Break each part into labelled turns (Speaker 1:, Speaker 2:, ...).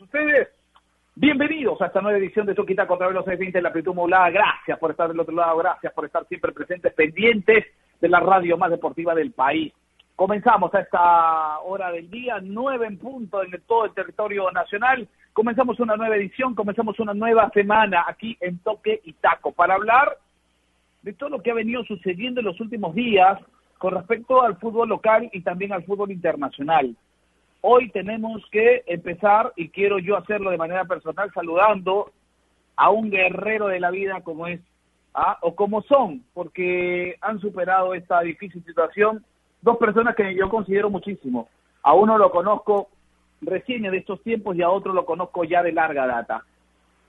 Speaker 1: ustedes. Bienvenidos a esta nueva edición de Toquita contra los 620 en la amplitud modulada. Gracias por estar del otro lado. Gracias por estar siempre presentes, pendientes de la radio más deportiva del país. Comenzamos a esta hora del día, nueve en punto en todo el territorio nacional. Comenzamos una nueva edición, comenzamos una nueva semana aquí en Toque y Taco para hablar de todo lo que ha venido sucediendo en los últimos días con respecto al fútbol local y también al fútbol internacional. Hoy tenemos que empezar, y quiero yo hacerlo de manera personal, saludando a un guerrero de la vida como es, ¿ah? o como son, porque han superado esta difícil situación dos personas que yo considero muchísimo. A uno lo conozco recién de estos tiempos y a otro lo conozco ya de larga data.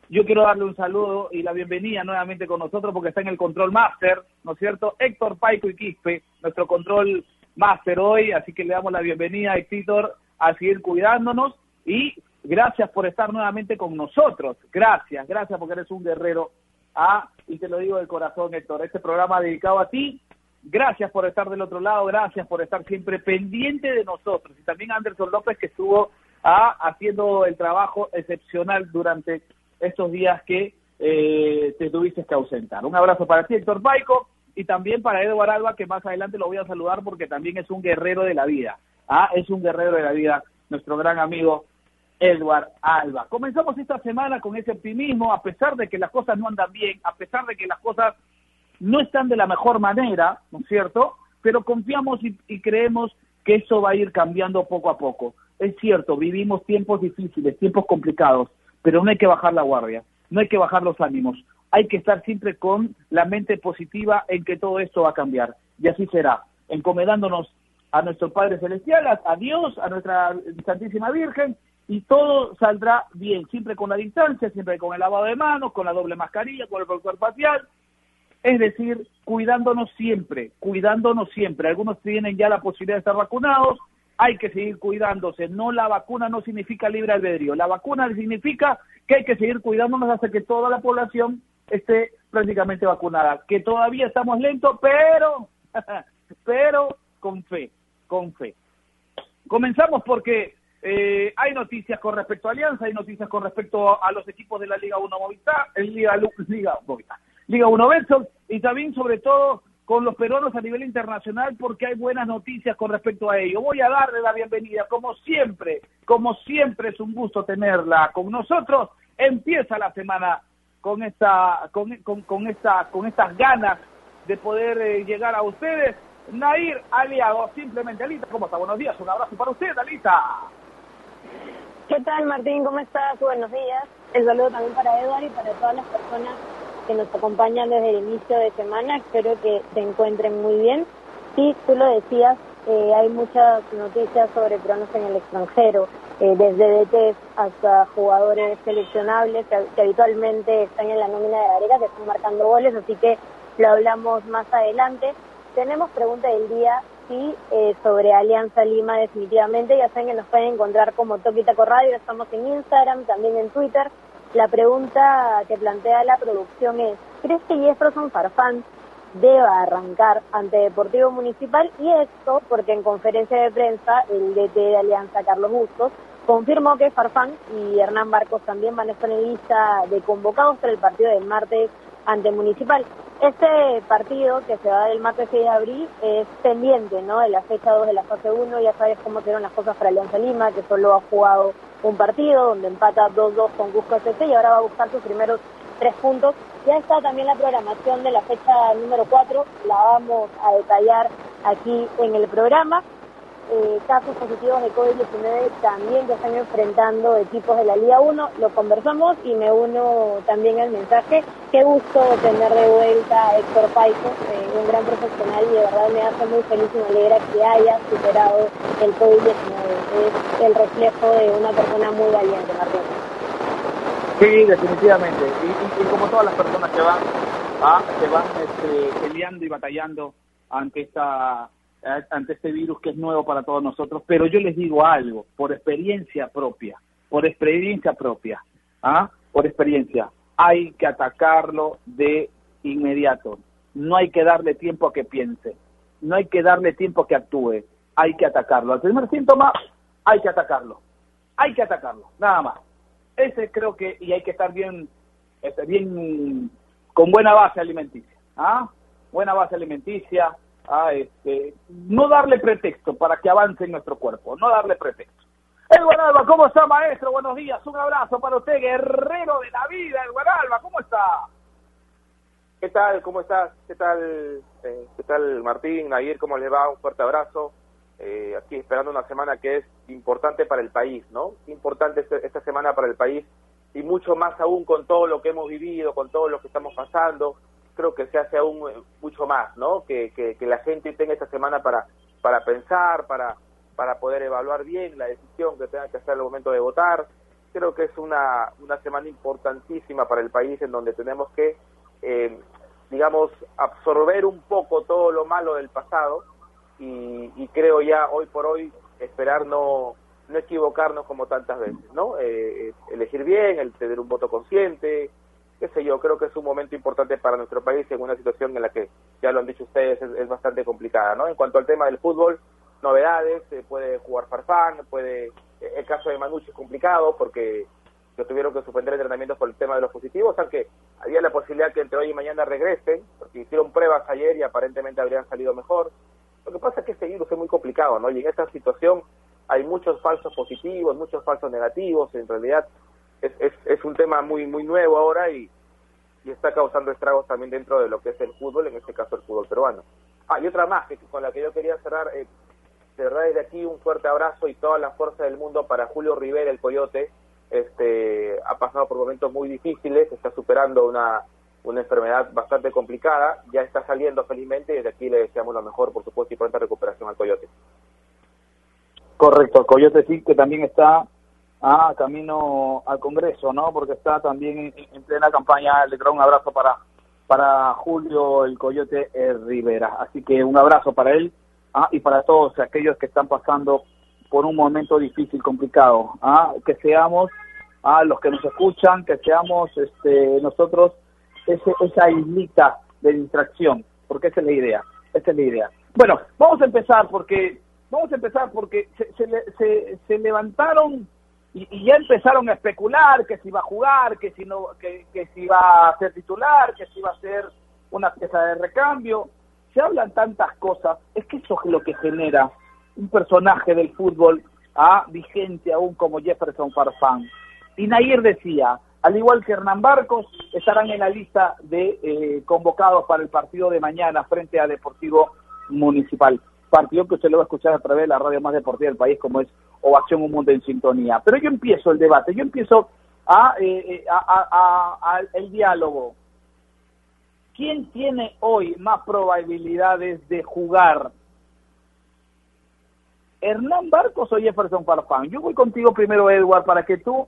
Speaker 1: Yo quiero darle un saludo y la bienvenida nuevamente con nosotros porque está en el control master, ¿no es cierto? Héctor Paico y Quispe, nuestro control master hoy, así que le damos la bienvenida Héctor a seguir cuidándonos y gracias por estar nuevamente con nosotros. Gracias, gracias porque eres un guerrero. Ah, y te lo digo de corazón, Héctor, este programa dedicado a ti Gracias por estar del otro lado, gracias por estar siempre pendiente de nosotros. Y también a Anderson López que estuvo ah, haciendo el trabajo excepcional durante estos días que eh, te tuviste que ausentar. Un abrazo para ti, Héctor Paico, y también para Edward Alba, que más adelante lo voy a saludar porque también es un guerrero de la vida. Ah, es un guerrero de la vida, nuestro gran amigo Edward Alba. Comenzamos esta semana con ese optimismo, a pesar de que las cosas no andan bien, a pesar de que las cosas no están de la mejor manera, ¿no es cierto? Pero confiamos y, creemos que eso va a ir cambiando poco a poco. Es cierto, vivimos tiempos difíciles, tiempos complicados, pero no hay que bajar la guardia, no hay que bajar los ánimos, hay que estar siempre con la mente positiva en que todo esto va a cambiar. Y así será, encomendándonos a nuestro Padre Celestial, a, Dios, a nuestra Santísima Virgen, y todo saldrá bien, siempre con la distancia, siempre con el lavado de manos, con la doble mascarilla, con el protector facial, es decir, cuidándonos siempre, cuidándonos siempre. Algunos tienen ya la posibilidad de estar vacunados, hay que seguir cuidándose. No la vacuna no significa libre albedrío. La vacuna significa que hay que seguir cuidándonos hasta que toda la población esté prácticamente vacunada. Que todavía estamos lentos, pero, pero con fe, con fe. Comenzamos porque eh, hay noticias con respecto a Alianza, hay noticias con respecto a los equipos de la Liga 1 Movistar, el Liga, Liga Movistar. Liga 1 Betson y también sobre todo con los peruanos a nivel internacional porque hay buenas noticias con respecto a ello. Voy a darle la bienvenida, como siempre, como siempre es un gusto tenerla con nosotros. Empieza la semana con esta, con, con, esta, con estas ganas de poder eh, llegar a ustedes. Nair Aliado, simplemente Alita, ¿cómo está? Buenos días, un abrazo para usted, Alita.
Speaker 2: ¿Qué tal, Martín? ¿Cómo estás? Buenos días. El saludo también para Eduardo y para todas las personas que nos acompañan desde el inicio de semana. Espero que se encuentren muy bien. Sí, tú lo decías, eh, hay muchas noticias sobre peruanos en el extranjero, eh, desde DT hasta jugadores seleccionables que, habitualmente están en la nómina de la que están marcando goles, así que lo hablamos más adelante. Tenemos pregunta del día, sí, eh, sobre Alianza Lima definitivamente. Ya saben que nos pueden encontrar como Toquitaco Radio, estamos en Instagram, también en Twitter. La pregunta que plantea la producción es, ¿crees que Jefferson Farfán deba arrancar ante Deportivo Municipal? Y esto porque en conferencia de prensa el DT de Alianza, Carlos Bustos, confirmó que Farfán y Hernán Barcos también van a estar en lista de convocados para el partido del martes ante Municipal. Este partido que se va a dar el martes 6 de abril es pendiente ¿no? de la fecha 2 de la fase 1. Ya sabes cómo fueron las cosas para Alianza Lima, que solo ha jugado un partido donde empata 2-2 con Cusco FC y ahora va a buscar sus primeros tres puntos. Ya está también la programación de la fecha número 4, la vamos a detallar aquí en el programa. Eh, casos positivos de COVID-19 también que están enfrentando equipos de la Liga 1, lo conversamos y me uno también al mensaje. Qué gusto tener de vuelta a Héctor Paico, eh, un gran profesional y de verdad me hace muy feliz y me alegra que haya superado el COVID-19 es el reflejo de una persona muy valiente, Martín.
Speaker 1: Sí, definitivamente. Y, como todas las personas que van, ¿ah? que van este, peleando y batallando ante esta ante este virus que es nuevo para todos nosotros, pero yo les digo algo, por experiencia propia, por experiencia propia, ¿ah? por experiencia, hay que atacarlo de inmediato. No hay que darle tiempo a que piense, no hay que darle tiempo a que actúe, hay que atacarlo. Al primer síntoma, hay que atacarlo, hay que atacarlo, nada más. Ese creo que, y hay que estar bien, este, bien, con buena base alimenticia, ¿ah? Buena base alimenticia, ¿ah? Este, no darle pretexto para que avance nuestro cuerpo, no darle pretexto. Edward Alba, ¿cómo está, maestro? Buenos días, un abrazo para usted, guerrero de la vida, Edward Alba, ¿cómo está?
Speaker 3: ¿Qué tal? ¿Cómo estás? ¿Qué tal, eh, ¿qué tal Martín? Ayer, ¿cómo le va? Un fuerte abrazo. Eh, aquí esperando una semana que es importante para el país, ¿no? Importante este, esta semana para el país y mucho más aún con todo lo que hemos vivido, con todo lo que estamos pasando. Creo que se hace aún eh, mucho más, ¿no? Que, que, la gente tenga esta semana para, para pensar, para para poder evaluar bien la decisión que tenga que hacer el momento de votar. Creo que es una, una semana importantísima para el país en donde tenemos que, eh, digamos, absorber un poco todo lo malo del pasado y, creo ya hoy por hoy esperar no, no equivocarnos como tantas veces, ¿no? Eh, eh, elegir bien, el tener un voto consciente, qué sé yo, creo que es un momento importante para nuestro país en una situación en la que, ya lo han dicho ustedes, es, bastante complicada, ¿no? En cuanto al tema del fútbol, novedades, se puede jugar Farfán, puede, eh, el caso de Manucci es complicado porque lo tuvieron que suspender entrenamientos por el tema de los positivos, aunque había la posibilidad que entre hoy y mañana regresen, porque hicieron pruebas ayer y aparentemente habrían salido mejor. Lo que pasa es que este virus es muy complicado, ¿no? Y en esta situación hay muchos falsos positivos, muchos falsos negativos, en realidad es, es, es un tema muy muy nuevo ahora y, y está causando estragos también dentro de lo que es el fútbol, en este caso el fútbol peruano. Ah, y otra más que con la que yo quería cerrar, eh, de verdad desde aquí un fuerte abrazo y toda la fuerza del mundo para Julio Rivera, el Coyote. Este, ha pasado por momentos muy difíciles, está superando una, una enfermedad bastante complicada, ya está saliendo felizmente y desde aquí le deseamos lo mejor, por supuesto, y pronta recuperación al Coyote.
Speaker 1: Correcto, el Coyote sí que también está a camino al Congreso, ¿no? Porque está también en, plena campaña. Le traigo un abrazo para, para Julio, el Coyote eh, Rivera. Así que un abrazo para él ¿ah? y para todos aquellos que están pasando por un momento difícil, complicado, ¿ah? que seamos ¿ah? los que nos escuchan, que seamos este, nosotros ese, esa islita de distracción, porque esa es la idea, esa es la idea. Bueno, vamos a empezar porque vamos a empezar porque se, se, se, levantaron y, y, ya empezaron a especular que si va a jugar, que si no, que, que si va a ser titular, que si va a ser una pieza de recambio se hablan tantas cosas, es que eso es lo que genera un personaje del fútbol ¿ah? vigente aún como Jefferson Farfán. Y Nair decía, al igual que Hernán Barcos, estarán en la lista de eh, convocados para el partido de mañana frente a Deportivo Municipal. Partido que usted lo va a escuchar a través de la radio más deportiva del país, como es Ovación Un Mundo en Sintonía. Pero yo empiezo el debate, yo empiezo a, eh, eh, a el diálogo. ¿quién tiene hoy más probabilidades de jugar? ¿Hernán Barcos o Jefferson Farfán? Yo voy contigo primero, Edward, para que tú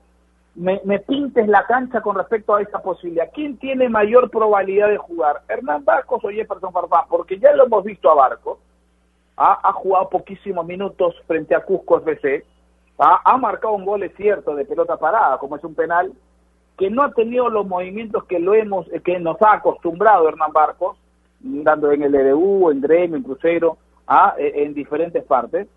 Speaker 1: me, pintes la cancha con respecto a esta posibilidad. ¿Quién tiene mayor probabilidad de jugar? ¿Hernán Barcos o Jefferson Farfán? Porque ya lo hemos visto a Barcos. Ha, jugado poquísimos minutos frente a Cusco FC. ha marcado un gol, es cierto, de pelota parada, como es un penal, que no ha tenido los movimientos que lo hemos que nos ha acostumbrado Hernán Barcos, dando en el EDU, en Gremio, en Crucero, ¿ah? e, en diferentes partes.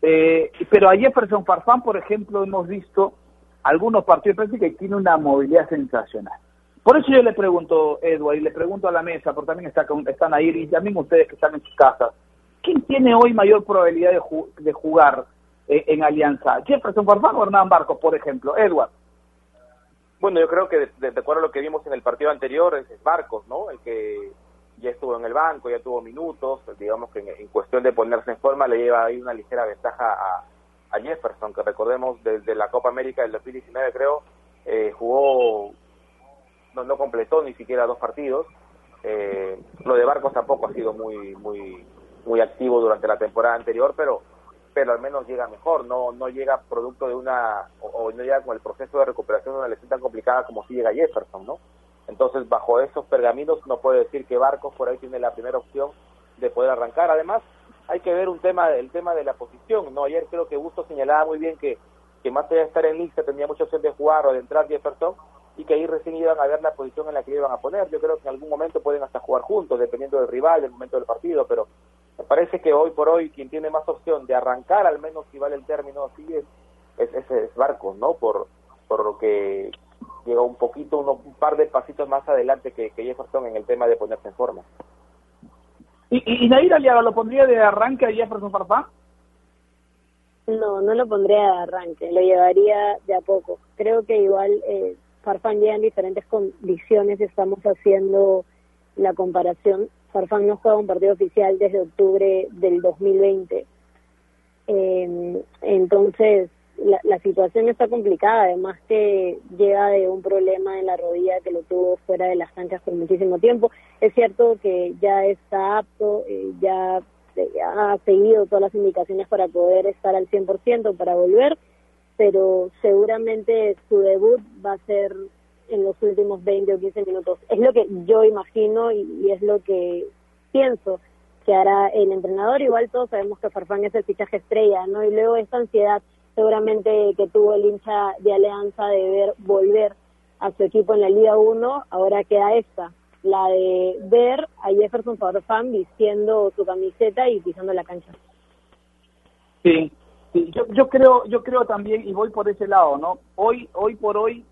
Speaker 1: Eh, pero a Jefferson Farfán, por ejemplo, hemos visto algunos partidos que tiene una movilidad sensacional. Por eso yo le pregunto, Edward, y le pregunto a la mesa, porque también está están ahí, y también ustedes que están en sus casas, ¿quién tiene hoy mayor probabilidad de, de jugar eh, en Alianza? ¿Jefferson Farfán o Hernán Barcos, por ejemplo? Edward.
Speaker 3: Bueno, yo creo que de, acuerdo a lo que vimos en el partido anterior, es Barcos, ¿no? El que ya estuvo en el banco, ya tuvo minutos, digamos que en, cuestión de ponerse en forma le lleva ahí una ligera ventaja a, Jefferson, que recordemos desde la Copa América del 2019 creo, eh, jugó, no, no completó ni siquiera dos partidos. Eh, lo de Barcos tampoco ha sido muy, muy, muy activo durante la temporada anterior, pero pero al menos llega mejor, no no llega producto de una, o, no llega con el proceso de recuperación de una lesión tan complicada como si llega Jefferson, ¿no? Entonces, bajo esos pergaminos, no puede decir que Barcos por ahí tiene la primera opción de poder arrancar. Además, hay que ver un tema, el tema de la posición, ¿no? Ayer creo que Busto señalaba muy bien que que más allá de estar en lista tenía mucha opción de jugar o de entrar Jefferson, y que ahí recién iban a ver la posición en la que iban a poner. Yo creo que en algún momento pueden hasta jugar juntos, dependiendo del rival, del momento del partido, pero me parece que hoy por hoy quien tiene más opción de arrancar, al menos si vale el término así, es, es, es, Barcos, ¿no? Por, por lo que llega un poquito, un par de pasitos más adelante que, que Jefferson en el tema de ponerse en forma.
Speaker 1: ¿Y, y, Nair Aliaga lo pondría de arranque a Jefferson Farfán?
Speaker 2: No, no lo pondría de arranque, lo llevaría de a poco. Creo que igual eh, Farfán llega en diferentes condiciones, estamos haciendo la comparación. Farfán no juega un partido oficial desde octubre del 2020. Eh, entonces, la, la, situación está complicada, además que llega de un problema en la rodilla que lo tuvo fuera de las canchas por muchísimo tiempo. Es cierto que ya está apto, eh, ya, ya ha seguido todas las indicaciones para poder estar al 100%, para volver pero seguramente su debut va a ser en los últimos 20 o 15 minutos. Es lo que yo imagino y, es lo que pienso que hará el entrenador. Igual todos sabemos que Farfán es el fichaje estrella, ¿no? Y luego esta ansiedad seguramente que tuvo el hincha de Alianza de ver volver a su equipo en la Liga 1, ahora queda esta, la de ver a Jefferson Farfán vistiendo su camiseta y pisando la cancha.
Speaker 1: Sí, Sí, yo, yo creo, yo creo también y voy por ese lado, ¿no? Hoy, hoy por hoy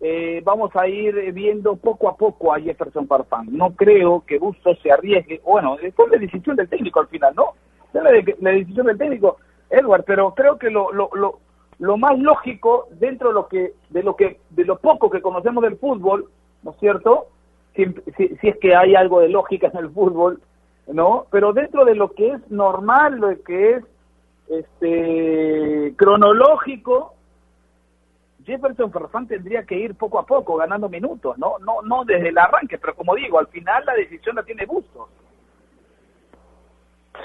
Speaker 1: eh, vamos a ir viendo poco a poco a Jefferson Farfán. No creo que Bustos se arriesgue. Bueno, es la decisión del técnico al final, ¿no? La, la, decisión del técnico, Edward. Pero creo que lo, lo, lo, lo más lógico dentro de lo que, de lo que, de lo poco que conocemos del fútbol, ¿no es cierto? Si, si, si es que hay algo de lógica en el fútbol, ¿no? Pero dentro de lo que es normal, lo que es este cronológico, Jefferson Farfán tendría que ir poco a poco ganando minutos, no no no desde el arranque, pero como digo, al final la decisión la tiene Bustos.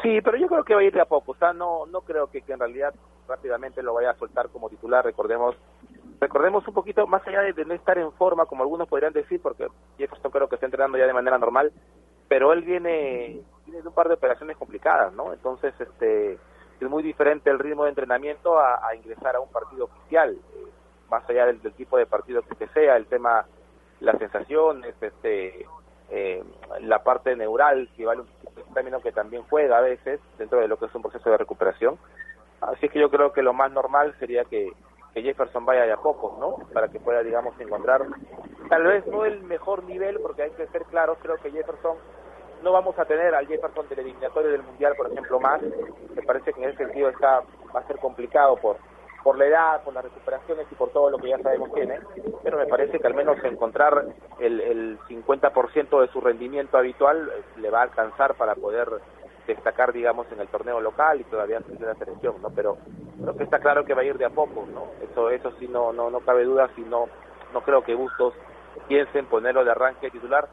Speaker 3: Sí, pero yo creo que va a ir de a poco, o sea, no no creo que, que en realidad rápidamente lo vaya a soltar como titular, recordemos recordemos un poquito más allá de, no estar en forma como algunos podrían decir porque Jefferson creo que está entrenando ya de manera normal, pero él viene tiene un par de operaciones complicadas, ¿no? Entonces, este es muy diferente el ritmo de entrenamiento a, ingresar a un partido oficial, eh, más allá del, tipo de partido que sea, el tema, las sensaciones, este, eh, la parte neural, que vale un término que también juega a veces dentro de lo que es un proceso de recuperación. Así que yo creo que lo más normal sería que, que Jefferson vaya de a pocos, ¿no? Para que pueda, digamos, encontrar tal vez no el mejor nivel, porque hay que ser claros, creo que Jefferson no vamos a tener al Jefferson del eliminatorio del Mundial, por ejemplo, más. Me parece que en ese sentido está va a ser complicado por por la edad, por las recuperaciones y por todo lo que ya sabemos tiene, pero me parece que al menos encontrar el, el 50% de su rendimiento habitual eh, le va a alcanzar para poder destacar, digamos, en el torneo local y todavía seguir la selección, ¿no? Pero creo que está claro que va a ir de a poco, ¿no? Eso eso sí no no no cabe duda, si no no creo que Bustos piensen ponerlo de arranque titular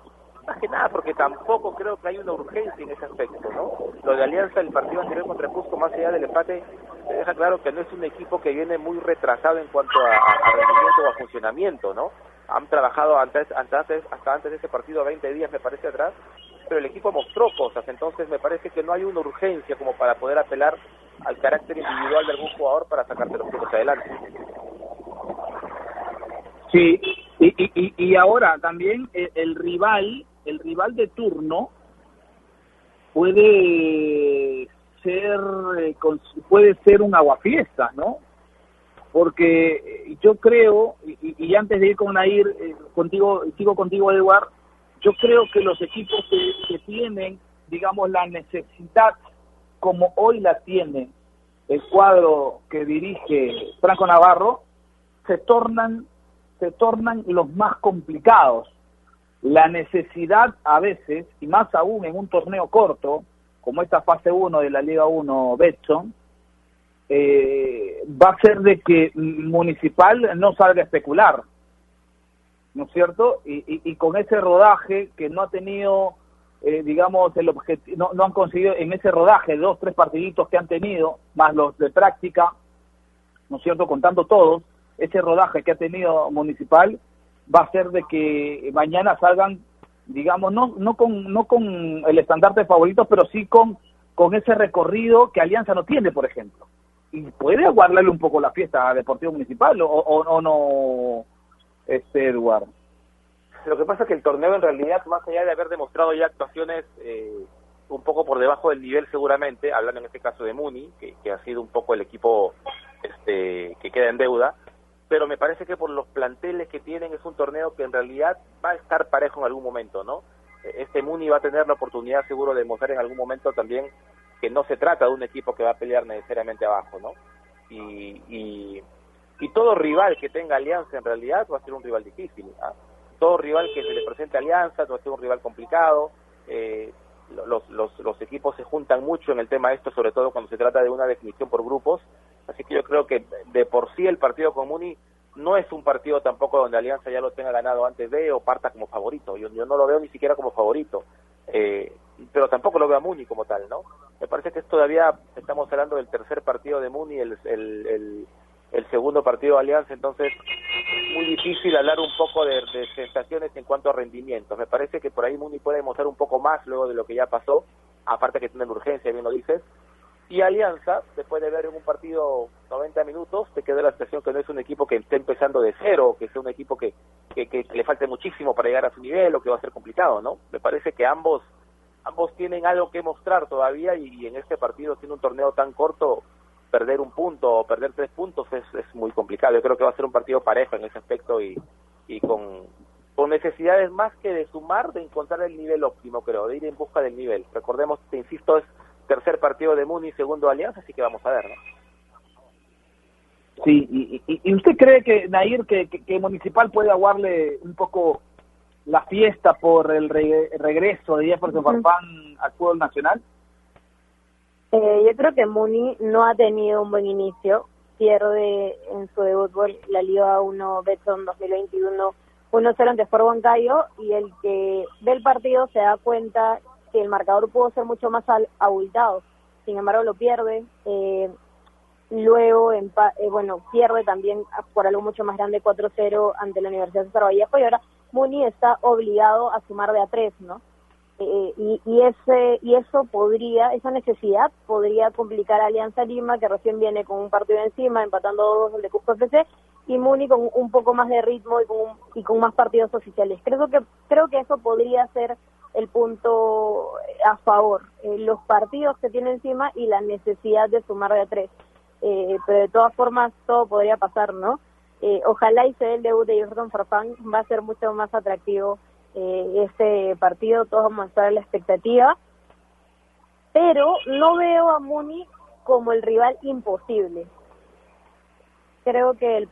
Speaker 3: más que nada porque tampoco creo que hay una urgencia en ese aspecto, ¿no? Lo de Alianza, el partido anterior contra Cusco, más allá del empate, deja claro que no es un equipo que viene muy retrasado en cuanto a, rendimiento o a funcionamiento, ¿no? Han trabajado antes, antes, hasta antes de ese partido 20 días, me parece, atrás, pero el equipo mostró cosas, entonces me parece que no hay una urgencia como para poder apelar al carácter individual de algún jugador para sacarte los puntos adelante.
Speaker 1: Sí, y, y, y ahora también el rival el rival de turno puede ser eh, puede ser un aguafiesta, ¿no? Porque eh, yo creo, y, antes de ir con Nair, eh, contigo, sigo contigo, Eduard, yo creo que los equipos que, que tienen, digamos, la necesidad, como hoy la tiene el cuadro que dirige Franco Navarro, se tornan, se tornan los más complicados la necesidad a veces, y más aún en un torneo corto, como esta fase 1 de la Liga 1 Betson, eh, va a ser de que Municipal no salga a especular, ¿no es cierto? Y, con ese rodaje que no ha tenido, eh, digamos, el objetivo, no, no han conseguido en ese rodaje, dos, tres partiditos que han tenido, más los de práctica, ¿no es cierto? Contando todos, ese rodaje que ha tenido Municipal, va a ser de que mañana salgan, digamos, no, no, con, no con el estandarte favorito, pero sí con, con ese recorrido que Alianza no tiene, por ejemplo. y puede aguardarle un poco la fiesta a Deportivo Municipal o, o, no, este Eduardo.
Speaker 3: Lo que pasa es que el torneo en realidad, más allá de haber demostrado ya actuaciones eh, un poco por debajo del nivel seguramente, hablando en este caso de Muni, que, que ha sido un poco el equipo este, que queda en deuda, pero me parece que por los planteles que tienen es un torneo que en realidad va a estar parejo en algún momento, ¿no? Este Muni va a tener la oportunidad seguro de mostrar en algún momento también que no se trata de un equipo que va a pelear necesariamente abajo, ¿no? Y, y, todo rival que tenga alianza en realidad va a ser un rival difícil. ¿ah? Todo rival que se le presente alianza va a ser un rival complicado. Eh, los, los, los equipos se juntan mucho en el tema de esto, sobre todo cuando se trata de una definición por grupos. Así que yo creo que de por sí el partido común no es un partido tampoco donde Alianza ya lo tenga ganado antes de o parta como favorito. Yo, yo no lo veo ni siquiera como favorito. Eh, pero tampoco lo veo a Muni como tal, ¿no? Me parece que es todavía, estamos hablando del tercer partido de Muni, el, el, el, segundo partido de Alianza, entonces muy difícil hablar un poco de, de, sensaciones en cuanto a rendimientos. Me parece que por ahí Muni puede demostrar un poco más luego de lo que ya pasó, aparte que tiene urgencia, bien lo dices, y Alianza, después de ver en un partido 90 minutos, te queda la sensación que no es un equipo que esté empezando de cero, que sea un equipo que, que, le falte muchísimo para llegar a su nivel o que va a ser complicado, ¿no? Me parece que ambos ambos tienen algo que mostrar todavía y, en este partido, siendo un torneo tan corto, perder un punto o perder tres puntos es, es muy complicado. Yo creo que va a ser un partido parejo en ese aspecto y, y con, con necesidades más que de sumar, de encontrar el nivel óptimo, creo, de ir en busca del nivel. Recordemos, te insisto, es tercer partido de Muni, segundo Alianza, así que vamos a ver, ¿no?
Speaker 1: Sí, y, y, usted cree que, Nair, que, que, Municipal puede aguarle un poco la fiesta por el regreso de Jefferson Farfán al fútbol nacional?
Speaker 2: Eh, yo creo que Muni no ha tenido un buen inicio. Pierde en su debut la Liga 1 Betson 2021 1-0 ante Sport Huancayo y el que ve el partido se da cuenta el marcador pudo ser mucho más abultado. Sin embargo, lo pierde. Eh, luego, eh, bueno, pierde también por algo mucho más grande 4-0 ante la Universidad de César y ahora Muni está obligado a sumar de a tres, ¿no? Eh, y, y, ese y eso podría esa necesidad podría complicar a Alianza Lima que recién viene con un partido encima empatando dos de Cusco FC y Muni con un poco más de ritmo y con y con más partidos oficiales creo que creo que eso podría ser el punto a favor, eh, los partidos que tiene encima y la necesidad de sumar de a tres. Eh, pero de todas formas todo podría pasar, ¿no? Eh, ojalá y se dé el debut de Jordan Farfán, va a ser mucho más atractivo este partido, todos vamos a estar en la expectativa, pero no veo a Muni como el rival imposible. Creo que el,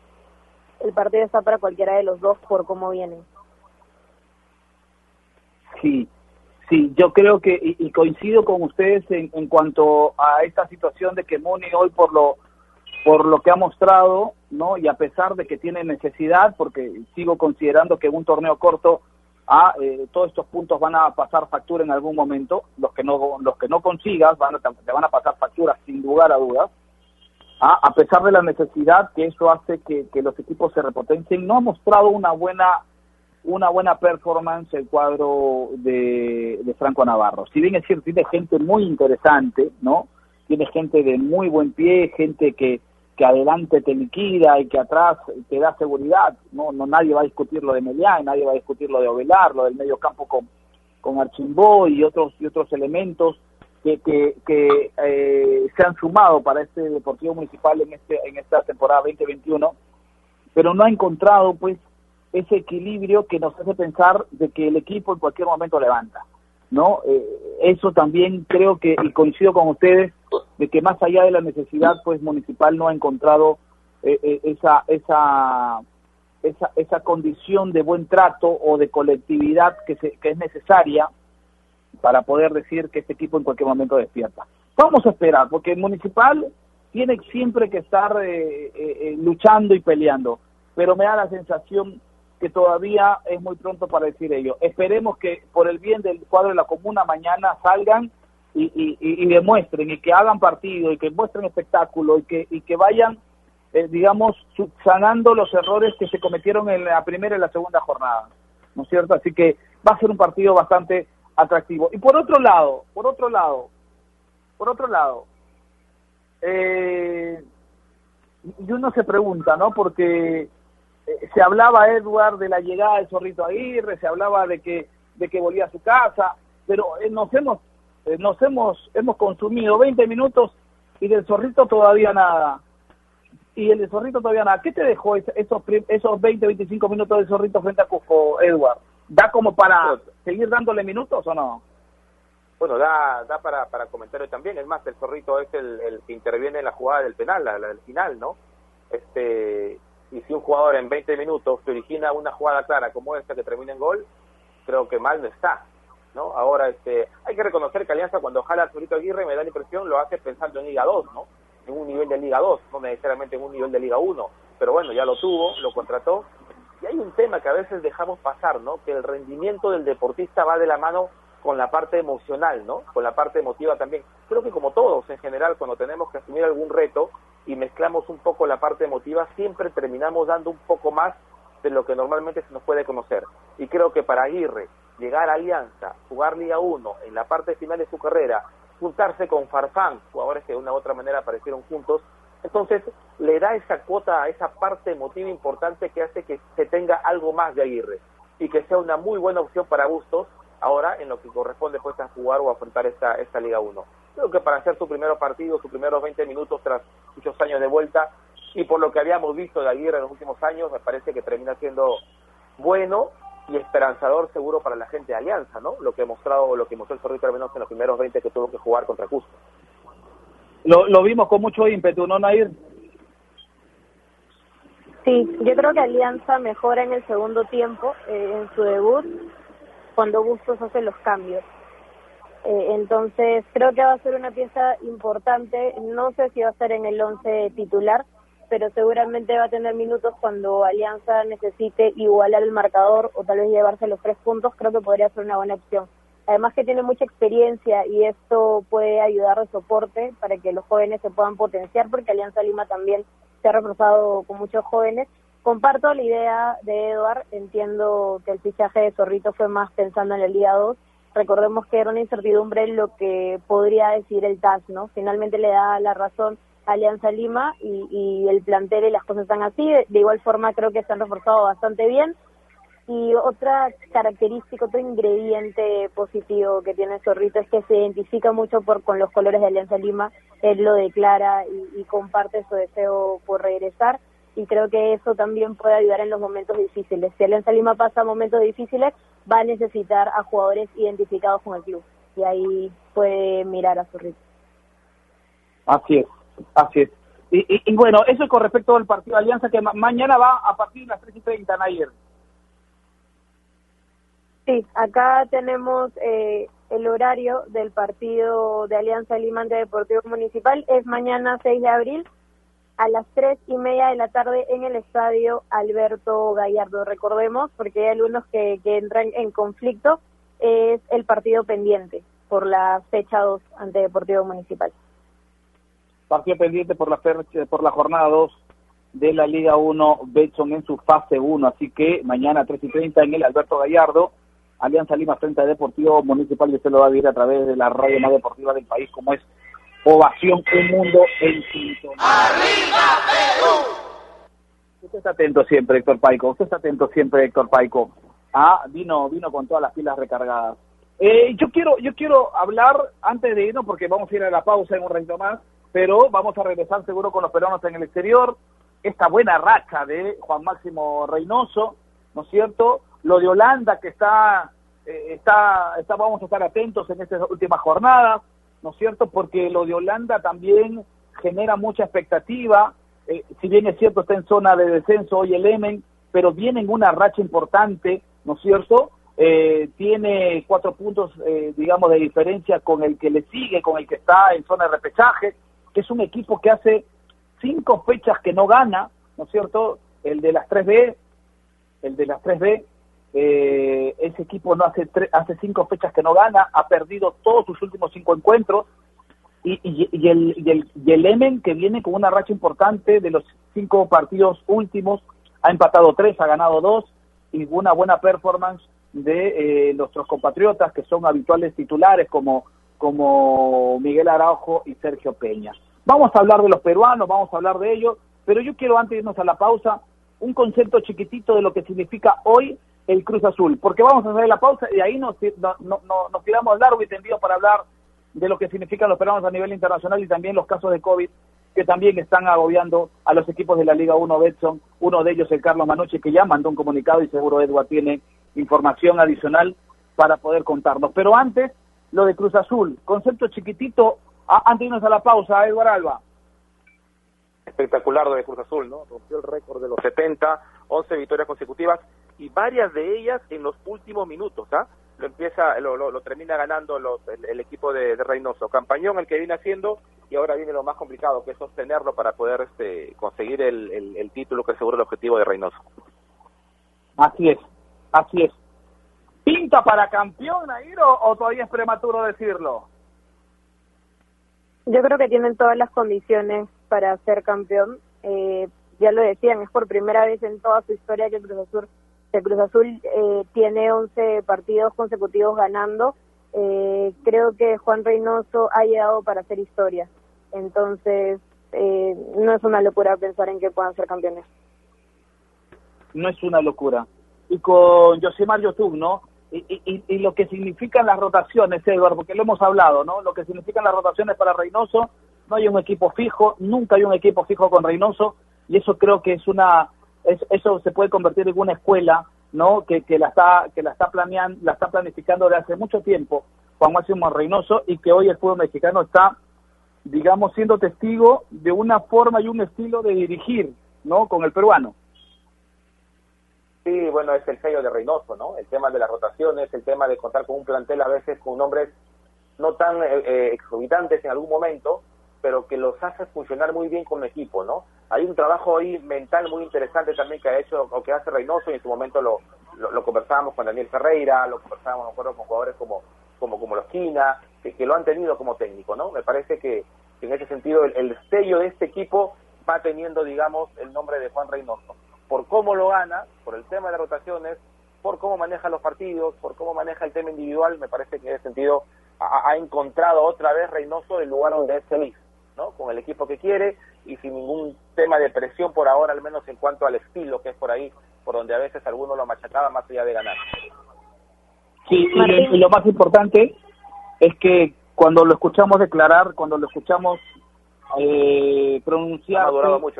Speaker 2: el partido está para cualquiera de los dos por cómo vienen.
Speaker 1: Sí, sí, yo creo que, y, coincido con ustedes en, en, cuanto a esta situación de que Muni hoy por lo por lo que ha mostrado, ¿no? Y a pesar de que tiene necesidad, porque sigo considerando que en un torneo corto ah, eh, todos estos puntos van a pasar factura en algún momento, los que no los que no consigas van a, te van a pasar facturas sin lugar a dudas. Ah, a pesar de la necesidad que eso hace que, que los equipos se repotencien, no ha mostrado una buena una buena performance el cuadro de, Franco Navarro. Si bien es cierto, tiene gente muy interesante, ¿no? Tiene gente de muy buen pie, gente que, que adelante te liquida y que atrás te da seguridad, ¿no? no nadie va a discutir lo de Melián, nadie va a discutir lo de Ovelar, lo del medio campo con, con Archimbó y otros, y otros elementos que, que, que eh, se han sumado para este Deportivo Municipal en, este, en esta temporada 2021, pero no ha encontrado, pues, ese equilibrio que nos hace pensar de que el equipo en cualquier momento levanta, ¿no? Eh, eso también creo que, y coincido con ustedes, de que más allá de la necesidad, pues Municipal no ha encontrado eh, eh, esa, esa, esa, esa condición de buen trato o de colectividad que, se, que es necesaria para poder decir que este equipo en cualquier momento despierta. Vamos a esperar, porque el Municipal tiene siempre que estar luchando y peleando, pero me da la sensación que todavía es muy pronto para decir ello. Esperemos que por el bien del cuadro de la comuna mañana salgan y, y, demuestren y que hagan partido y que muestren espectáculo y que, y que vayan, eh, digamos, subsanando los errores que se cometieron en la primera y la segunda jornada. ¿No es cierto? Así que va a ser un partido bastante atractivo. Y por otro lado, por otro lado, por otro lado, eh, uno se pregunta, ¿no? Porque se hablaba, Edward, de la llegada del Zorrito Aguirre, se hablaba de que, de que volvía a su casa, pero eh, nos hemos, eh, nos hemos, hemos consumido 20 minutos y del Zorrito todavía nada. Y el de Zorrito todavía nada. ¿Qué te dejó esos, esos 20, 25 minutos del Zorrito frente a Cusco, Edward? ¿Da como para seguir dándole minutos o no?
Speaker 3: Bueno, da, da para, para comentario también. Es más, el Zorrito es el, el que interviene en la jugada del penal, la, la del final, ¿no? Este, un jugador en 20 minutos te origina una jugada clara como esta que termina en gol, creo que mal no está. ¿no? Ahora, este, hay que reconocer que Alianza cuando jala a Solito Aguirre, me da la impresión, lo hace pensando en Liga 2, ¿no? En un nivel de Liga 2, no necesariamente en un nivel de Liga 1. Pero bueno, ya lo tuvo, lo contrató. Y hay un tema que a veces dejamos pasar, ¿no? Que el rendimiento del deportista va de la mano con la parte emocional, ¿no? Con la parte emotiva también. Creo que como todos en general, cuando tenemos que asumir algún reto, y mezclamos un poco la parte emotiva, siempre terminamos dando un poco más de lo que normalmente se nos puede conocer. Y creo que para Aguirre llegar a Alianza, jugar Liga 1 en la parte final de su carrera, juntarse con Farfán, jugadores que de una u otra manera aparecieron juntos, entonces le da esa cuota, esa parte emotiva importante que hace que se tenga algo más de Aguirre y que sea una muy buena opción para Bustos ahora en lo que corresponde pues a jugar o afrontar esta, esta Liga 1. Creo que para hacer su primer partido, sus primeros 20 minutos tras muchos años de vuelta, y por lo que habíamos visto de Aguirre en los últimos años, me parece que termina siendo bueno y esperanzador seguro para la gente de Alianza, ¿no? Lo que ha mostrado, lo que mostró el Zorrito al menos en los primeros 20 que tuvo que jugar contra Cusco.
Speaker 1: Lo, lo vimos con mucho ímpetu, ¿no, Nair?
Speaker 2: Sí, yo creo que Alianza mejora en el segundo tiempo, eh, en su debut, cuando Bustos hace los cambios. Eh, entonces, creo que va a ser una pieza importante. No sé si va a ser en el 11 titular, pero seguramente va a tener minutos cuando Alianza necesite igualar el marcador o tal vez llevarse los tres puntos. Creo que podría ser una buena opción. Además que tiene mucha experiencia y esto puede ayudar de soporte para que los jóvenes se puedan potenciar, porque Alianza Lima también se ha reforzado con muchos jóvenes. Comparto la idea de Eduard, entiendo que el fichaje de Zorrito fue más pensando en el día 2 recordemos que era una incertidumbre lo que podría decir el TAS, ¿no? Finalmente le da la razón a Alianza Lima y, y el plantel y las cosas están así. De, igual forma creo que se han reforzado bastante bien. Y otra característica, otro ingrediente positivo que tiene Zorrito es que se identifica mucho por con los colores de Alianza Lima. Él lo declara y, y comparte su deseo por regresar y creo que eso también puede ayudar en los momentos difíciles. Si Alianza Lima pasa momentos difíciles, va a necesitar a jugadores identificados con el club y ahí puede mirar a su ritmo.
Speaker 1: Así es, así es. Y, y, bueno, eso es con respecto al partido de Alianza que mañana va a partir de las 3 y 30, Nair.
Speaker 2: Sí, acá tenemos eh, el horario del partido de Alianza Lima ante Deportivo Municipal, es mañana 6 de abril a las tres y media de la tarde en el estadio Alberto Gallardo. Recordemos, porque hay algunos que, que entran en conflicto, es el partido pendiente por la fecha 2 ante Deportivo Municipal.
Speaker 1: Partido pendiente por la, por la jornada 2 de la Liga 1, Betson en su fase 1, así que mañana a 3 y 30 en el Alberto Gallardo, Alianza Lima frente a Deportivo Municipal y usted lo va a ver a través de la radio más deportiva del país como es Ovación Un Mundo en sintonía. ¡Arriba Perú! Usted está atento siempre, Héctor Paico. Usted está atento siempre, Héctor Paico. Ah, vino, vino con todas las pilas recargadas. Eh, yo quiero, yo quiero hablar antes de irnos porque vamos a ir a la pausa en un ratito más, pero vamos a regresar seguro con los peruanos en el exterior. Esta buena racha de Juan Máximo Reynoso, ¿no es cierto? Lo de Holanda que está, eh, está, está, vamos a estar atentos en estas últimas jornadas ¿no es cierto? Porque lo de Holanda también genera mucha expectativa, eh, si bien es cierto está en zona de descenso hoy el Emen, pero viene en una racha importante, ¿no es cierto? Eh, tiene cuatro puntos, eh, digamos, de diferencia con el que le sigue, con el que está en zona de repechaje, que es un equipo que hace cinco fechas que no gana, ¿no es cierto? El de las 3B, el de las 3B, eh, ese equipo no hace hace cinco fechas que no gana, ha perdido todos sus últimos cinco encuentros y, y, el, y, el, y Emen que viene con una racha importante de los cinco partidos últimos, ha empatado tres, ha ganado dos y una buena performance de eh, nuestros compatriotas que son habituales titulares como, como Miguel Araujo y Sergio Peña. Vamos a hablar de los peruanos, vamos a hablar de ellos, Pero yo quiero antes de irnos a la pausa un concepto chiquitito de lo que significa hoy el Cruz Azul, porque vamos a hacer la pausa y ahí nos, nos tiramos largo y tendido para hablar de lo que significan los peruanos a nivel internacional y también los casos de COVID que también están agobiando a los equipos de la Liga 1 Betson, uno de ellos el Carlos Manucci que ya mandó un comunicado y seguro Edward tiene información adicional para poder contarnos. Pero antes, lo de Cruz Azul, concepto chiquitito, antes de irnos a la pausa, Edward Alba.
Speaker 3: Espectacular lo de Cruz Azul, ¿no? Rompió el récord de los 70, 11 victorias consecutivas y varias de ellas en los últimos minutos, ¿ah? Lo empieza, lo, lo, termina ganando los, el, equipo de, Reynoso. Campañón el que viene haciendo y ahora viene lo más complicado, que es sostenerlo para poder este, conseguir el, el, título que es seguro el objetivo de Reynoso.
Speaker 1: Así es, así es. ¿Pinta para campeón, Nairo, o todavía es prematuro decirlo?
Speaker 2: Yo creo que tienen todas las condiciones para ser campeón. Eh, ya lo decían, es por primera vez en toda su historia que Cruz Azul, que Cruz Azul eh, tiene 11 partidos consecutivos ganando. Eh, creo que Juan Reynoso ha llegado para hacer historia. Entonces, no es una locura pensar en que puedan ser campeones.
Speaker 1: No es una locura. Y con Josimar Yotub, ¿no? y, lo que significan las rotaciones, Eduardo, porque lo hemos hablado, ¿no? Lo que significan las rotaciones para Reynoso, no hay un equipo fijo, nunca hay un equipo fijo con Reynoso, y eso creo que es una, eso se puede convertir en una escuela, ¿no? Que, que la está, que la está planeando, la está planificando desde hace mucho tiempo Juan Máximo Reynoso y que hoy el fútbol mexicano está, digamos, siendo testigo de una forma y un estilo de dirigir, ¿no? Con el peruano.
Speaker 3: Sí, bueno, es el sello de Reynoso, ¿no? El tema de las rotaciones, el tema de contar con un plantel a veces con nombres no tan eh, eh, exorbitantes en algún momento, pero que los hace funcionar muy bien con equipo, ¿no? Hay un trabajo ahí mental muy interesante también que ha hecho o que hace Reynoso y en su momento lo, lo, conversábamos con Daniel Ferreira, lo conversábamos, me con jugadores como como como los Quina, que, lo han tenido como técnico, ¿no? Me parece que, en ese sentido el, el sello de este equipo va teniendo, digamos, el nombre de Juan Reynoso por cómo lo gana, por el tema de rotaciones, por cómo maneja los partidos, por cómo maneja el tema individual, me parece que en ese sentido ha, encontrado otra vez Reynoso el lugar donde es feliz, ¿no? Con el equipo que quiere y sin ningún tema de presión por ahora, al menos en cuanto al estilo que es por ahí, por donde a veces algunos lo machacaba más allá de ganar.
Speaker 1: Sí, y lo, más importante es que cuando lo escuchamos declarar, cuando lo escuchamos eh, pronunciar,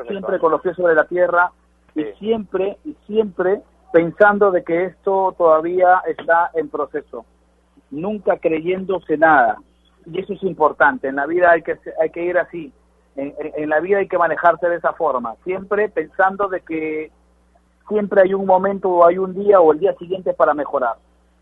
Speaker 1: siempre con los pies sobre la tierra, y siempre, y siempre pensando de que esto todavía está en proceso, nunca creyéndose nada. Y eso es importante, en la vida hay que, hay que ir así, en, la vida hay que manejarse de esa forma, siempre pensando de que siempre hay un momento o hay un día o el día siguiente para mejorar,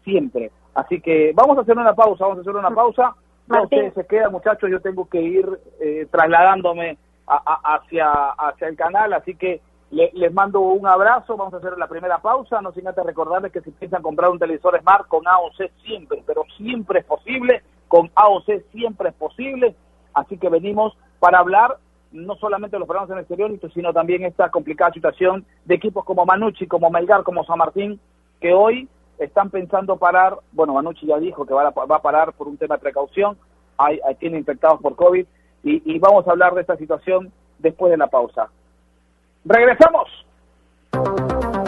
Speaker 1: siempre. Así que vamos a hacer una pausa, vamos a hacer una pausa. No, ustedes se quedan, muchachos, yo tengo que ir eh, trasladándome hacia, hacia el canal, así que les mando un abrazo, vamos a hacer la primera pausa, no sin antes recordarles que si piensan comprar un televisor Smart con AOC siempre, pero siempre es posible, con AOC siempre es posible, así que venimos para hablar no solamente de los programas en el exterior, sino también esta complicada situación de equipos como Manucci, como Melgar, como San Martín, que hoy están pensando parar, bueno, Manucci ya dijo que va a, va a parar por un tema de precaución, hay, hay, tiene infectados por COVID, y vamos a hablar de esta situación después de la pausa. Regresamos.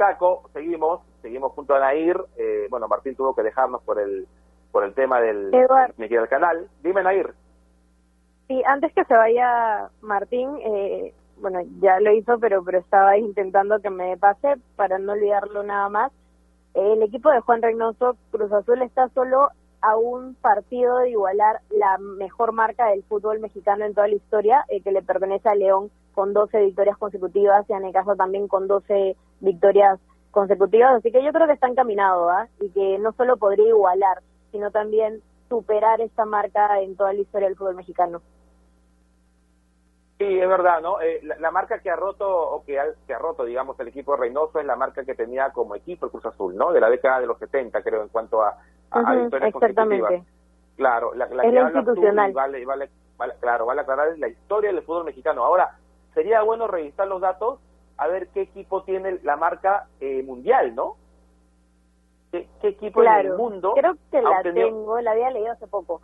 Speaker 3: Toquitaco, seguimos, seguimos junto a Nair. Eh, bueno, Martín tuvo que dejarnos por el por el tema del, del canal. Dime, Nair.
Speaker 2: Sí, antes que se vaya Martín, eh, bueno, ya lo hizo, pero, pero estaba intentando que me pase para no olvidarlo nada más. el equipo de Juan Reynoso, Cruz Azul, está solo a un partido de igualar la mejor marca del fútbol mexicano en toda la historia, eh, que le pertenece a León con 12 victorias consecutivas y a Necaxa también con 12 victorias consecutivas. Así que yo creo que está encaminado ¿ah? y que no solo podría igualar, sino también superar esta marca en toda la historia del fútbol mexicano.
Speaker 3: Sí, es verdad, ¿no? Eh, la, marca que ha roto, o que ha, que ha roto, digamos, el equipo Reynoso es la marca que tenía como equipo el Cruz Azul, ¿no? De la década de los 70, creo, en cuanto a, a, victorias consecutivas. Claro, la, la
Speaker 2: es que institucional.
Speaker 3: vale, vale, vale, claro, vale aclarar la historia del fútbol mexicano. Ahora, sería bueno revisar los datos a ver qué equipo tiene la marca eh, mundial, ¿no? ¿Qué, equipo en el mundo?
Speaker 2: Creo que la tengo, la había leído hace poco.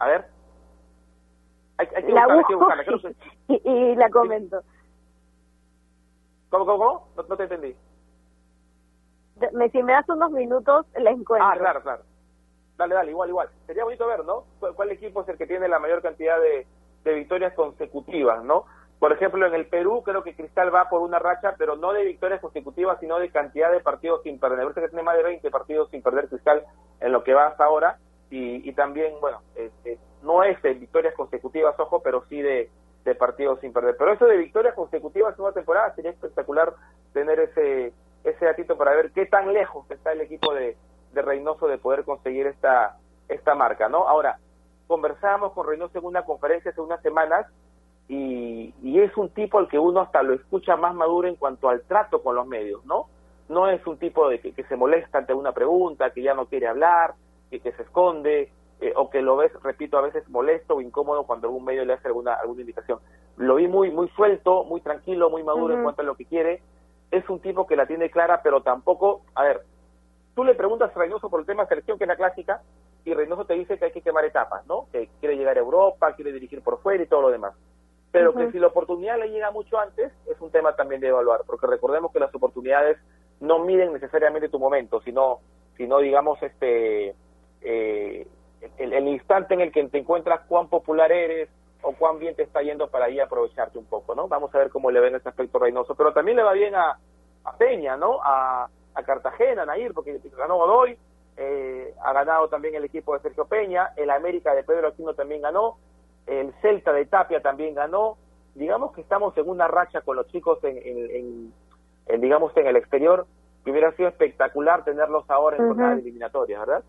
Speaker 3: A ver. Hay, que
Speaker 2: la
Speaker 3: buscarla,
Speaker 2: y, la comento.
Speaker 3: ¿Cómo, cómo, cómo? No, te entendí.
Speaker 2: Me, si me das unos minutos, la encuentro.
Speaker 3: Ah, claro, claro. Dale, dale, igual, igual. Sería bonito ver, ¿no? ¿Cuál, equipo es el que tiene la mayor cantidad de, de victorias consecutivas, ¿no? Por ejemplo, en el Perú creo que Cristal va por una racha, pero no de victorias consecutivas, sino de cantidad de partidos sin perder. Parece que tiene más de 20 partidos sin perder Cristal en lo que va hasta ahora. Y, y también, bueno, este, no es de victorias consecutivas, ojo, pero sí de, de partidos sin perder. Pero eso de victorias consecutivas en una temporada sería espectacular tener ese ese datito para ver qué tan lejos está el equipo de, de Reynoso de poder conseguir esta esta marca, ¿no? Ahora, conversábamos con Reynoso en una conferencia hace unas semanas y, y, es un tipo al que uno hasta lo escucha más maduro en cuanto al trato con los medios, ¿no? No es un tipo de que, que se molesta ante una pregunta, que ya no quiere hablar, que, que se esconde, eh, o que lo ves, repito, a veces molesto o incómodo cuando algún medio le hace alguna, alguna indicación. Lo vi muy, muy suelto, muy tranquilo, muy maduro en cuanto a lo que quiere. Es un tipo que la tiene clara, pero tampoco, a ver, tú le preguntas a Reynoso por el tema de selección, que es la clásica, y Reynoso te dice que hay que quemar etapas, ¿no? Que quiere llegar a Europa, quiere dirigir por fuera y todo lo demás pero que si la oportunidad le llega mucho antes, es un tema también de evaluar, porque recordemos que las oportunidades no miden necesariamente tu momento, sino, sino digamos, este, eh, el, instante en el que te encuentras cuán popular eres o cuán bien te está yendo para ahí aprovecharte un poco, ¿no? Vamos a ver cómo le ven ese aspecto Reynoso, pero también le va bien a, Peña, ¿no? A, a Cartagena, a Nair, porque ganó Godoy, eh, ha ganado también el equipo de Sergio Peña, el América de Pedro Aquino también ganó, el Celta de Tapia también ganó, digamos que estamos en una racha con los chicos en, en, digamos en el exterior, que hubiera sido espectacular tenerlos ahora en jornada eliminatoria, ¿verdad?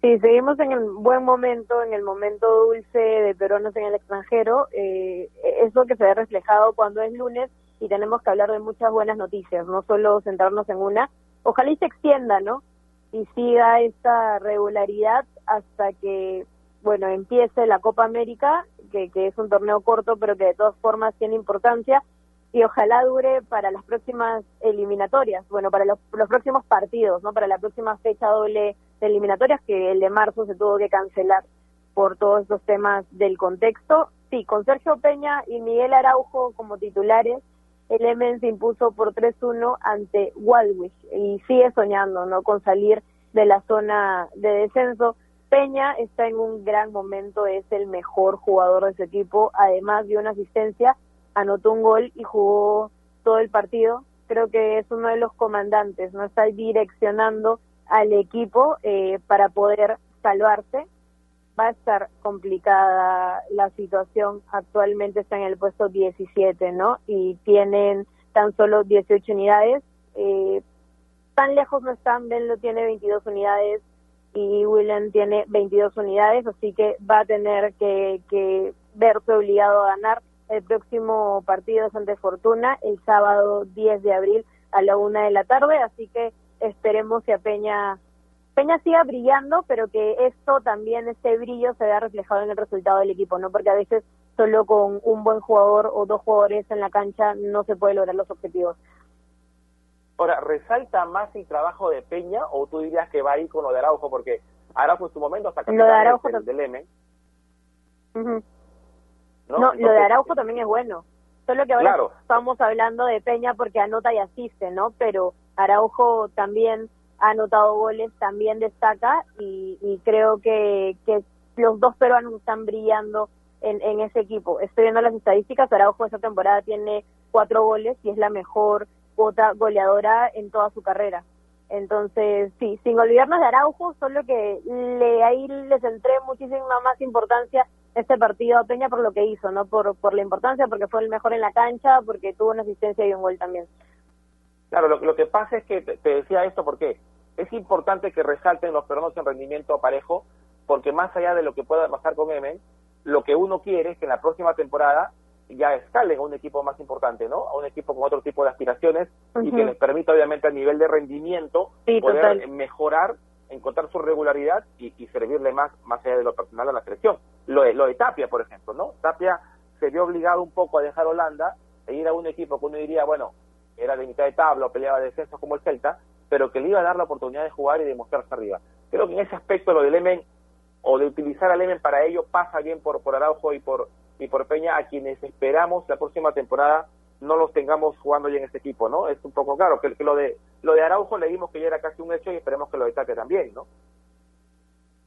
Speaker 2: Sí, seguimos en el buen momento, en el momento dulce de peruanos en el extranjero. Eh, es lo que se ve reflejado cuando es lunes y tenemos que hablar de muchas buenas noticias, no solo centrarnos en una. Ojalá y se extienda, ¿no? Y siga esta regularidad hasta que bueno, empiece la Copa América, que, que es un torneo corto, pero que de todas formas tiene importancia, y ojalá dure para las próximas eliminatorias, bueno, para los, próximos partidos, ¿no? Para la próxima fecha doble de eliminatorias, que el de marzo se tuvo que cancelar por todos estos temas del contexto. Sí, con Sergio Peña y Miguel Araujo como titulares, el Emen se impuso por 3-1 ante Waldwick y sigue soñando, ¿no? Con salir de la zona de descenso Peña está en un gran momento, es el mejor jugador de ese equipo, además dio una asistencia, anotó un gol y jugó todo el partido. Creo que es uno de los comandantes, no está direccionando al equipo eh, para poder salvarse. Va a estar complicada la situación. Actualmente está en el puesto 17, ¿no? Y tienen tan solo 18 unidades. Eh, tan lejos no están, lo tiene 22 unidades y William tiene 22 unidades, así que va a tener que, que verse obligado a ganar el próximo partido es ante Fortuna el sábado 10 de abril a la una de la tarde, así que esperemos que a Peña Peña siga brillando, pero que esto también, este brillo se vea reflejado en el resultado del equipo, ¿no? Porque a veces solo con un buen jugador o dos jugadores en la cancha no se puede lograr los objetivos.
Speaker 3: Ahora, ¿resalta más el trabajo de Peña o tú dirías que va ahí con lo de Araujo? Porque Araujo en su momento hasta
Speaker 2: lo de Araujo
Speaker 3: del, del
Speaker 2: ¿No? lo de Araujo también es bueno. Solo que ahora estamos hablando de Peña porque anota y asiste, ¿no? Pero Araujo también ha anotado goles, también destaca y, creo que, que los dos peruanos están brillando en, en ese equipo. Estoy viendo las estadísticas, Araujo esta temporada tiene cuatro goles y es la mejor cuota goleadora en toda su carrera. Entonces, sí, sin olvidarnos de Araujo, solo que le, ahí le centré muchísima más importancia este partido a Peña por lo que hizo, no por, por la importancia, porque fue el mejor en la cancha, porque tuvo una asistencia y un gol también.
Speaker 3: Claro, lo, lo que pasa es que te, decía esto porque es importante que resalten los peruanos en rendimiento parejo, porque más allá de lo que pueda pasar con Emen, lo que uno quiere es que en la próxima temporada ya escalen a un equipo más importante, ¿no? A un equipo con otro tipo de aspiraciones y que les permita, obviamente, a nivel de rendimiento poder mejorar, encontrar su regularidad y, servirle más, más allá de lo personal a la selección. Lo de, lo de Tapia, por ejemplo, ¿no? Tapia se vio obligado un poco a dejar Holanda e ir a un equipo que uno diría, bueno, era de mitad de tabla o peleaba de descenso como el Celta, pero que le iba a dar la oportunidad de jugar y de mostrarse arriba. Creo que en ese aspecto lo del Emen o de utilizar al Emen para ello pasa bien por, por Araujo y por y por Peña, a quienes esperamos la próxima temporada no los tengamos jugando ya en este equipo, ¿no? Es un poco claro que, lo de lo de Araujo leímos que ya era casi un hecho y esperemos que lo de Tate también, ¿no?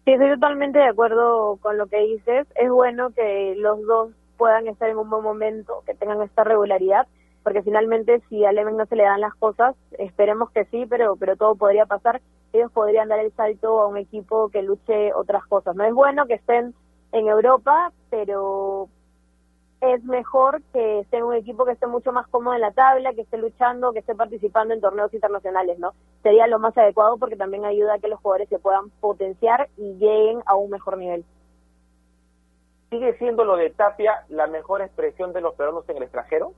Speaker 2: Sí, estoy totalmente de acuerdo con lo que dices. Es bueno que los dos puedan estar en un buen momento, que tengan esta regularidad, porque finalmente si a Lemen no se le dan las cosas, esperemos que sí, pero pero todo podría pasar. Ellos podrían dar el salto a un equipo que luche otras cosas. No es bueno que estén en Europa, pero es mejor que esté en un equipo que esté mucho más cómodo en la tabla, que esté luchando, que esté participando en torneos internacionales, ¿no? Sería lo más adecuado porque también ayuda a que los jugadores se puedan potenciar y lleguen a un mejor nivel.
Speaker 3: ¿Sigue siendo lo de Tapia la mejor expresión de los peruanos en el extranjero?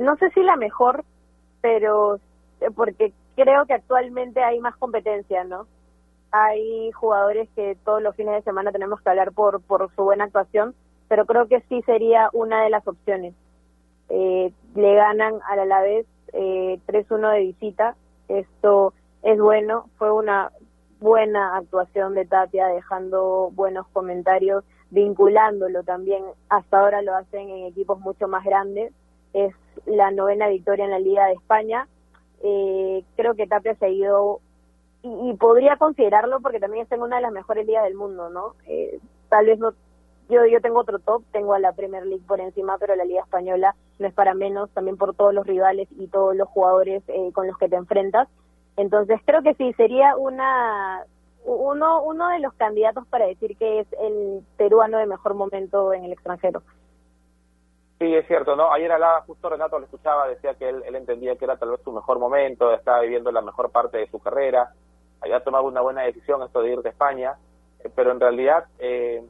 Speaker 2: No sé si la mejor, pero eh, porque creo que actualmente hay más competencia, ¿no? Hay jugadores que todos los fines de semana tenemos que hablar por, por su buena actuación, pero creo que sí sería una de las opciones. Eh, le ganan al Alavés eh, 3-1 de visita, esto es bueno, fue una buena actuación de Tapia, dejando buenos comentarios, vinculándolo también, hasta ahora lo hacen en equipos mucho más grandes, es la novena victoria en la Liga de España, eh, creo que Tapia se ha ido y, podría considerarlo porque también está en una de las mejores ligas del mundo, ¿no? Eh, tal vez no, yo, yo tengo otro top, tengo a la Premier League por encima, pero la Liga Española no es para menos, también por todos los rivales y todos los jugadores eh, con los que te enfrentas. Entonces creo que sí, sería una uno, uno de los candidatos para decir que es el peruano de mejor momento en el extranjero.
Speaker 3: Sí, es cierto, ¿no? Ayer hablaba, justo Renato lo escuchaba, decía que él, él entendía que era tal vez su mejor momento, estaba viviendo la mejor parte de su carrera, había tomado una buena decisión esto de ir de España, eh, pero en realidad eh,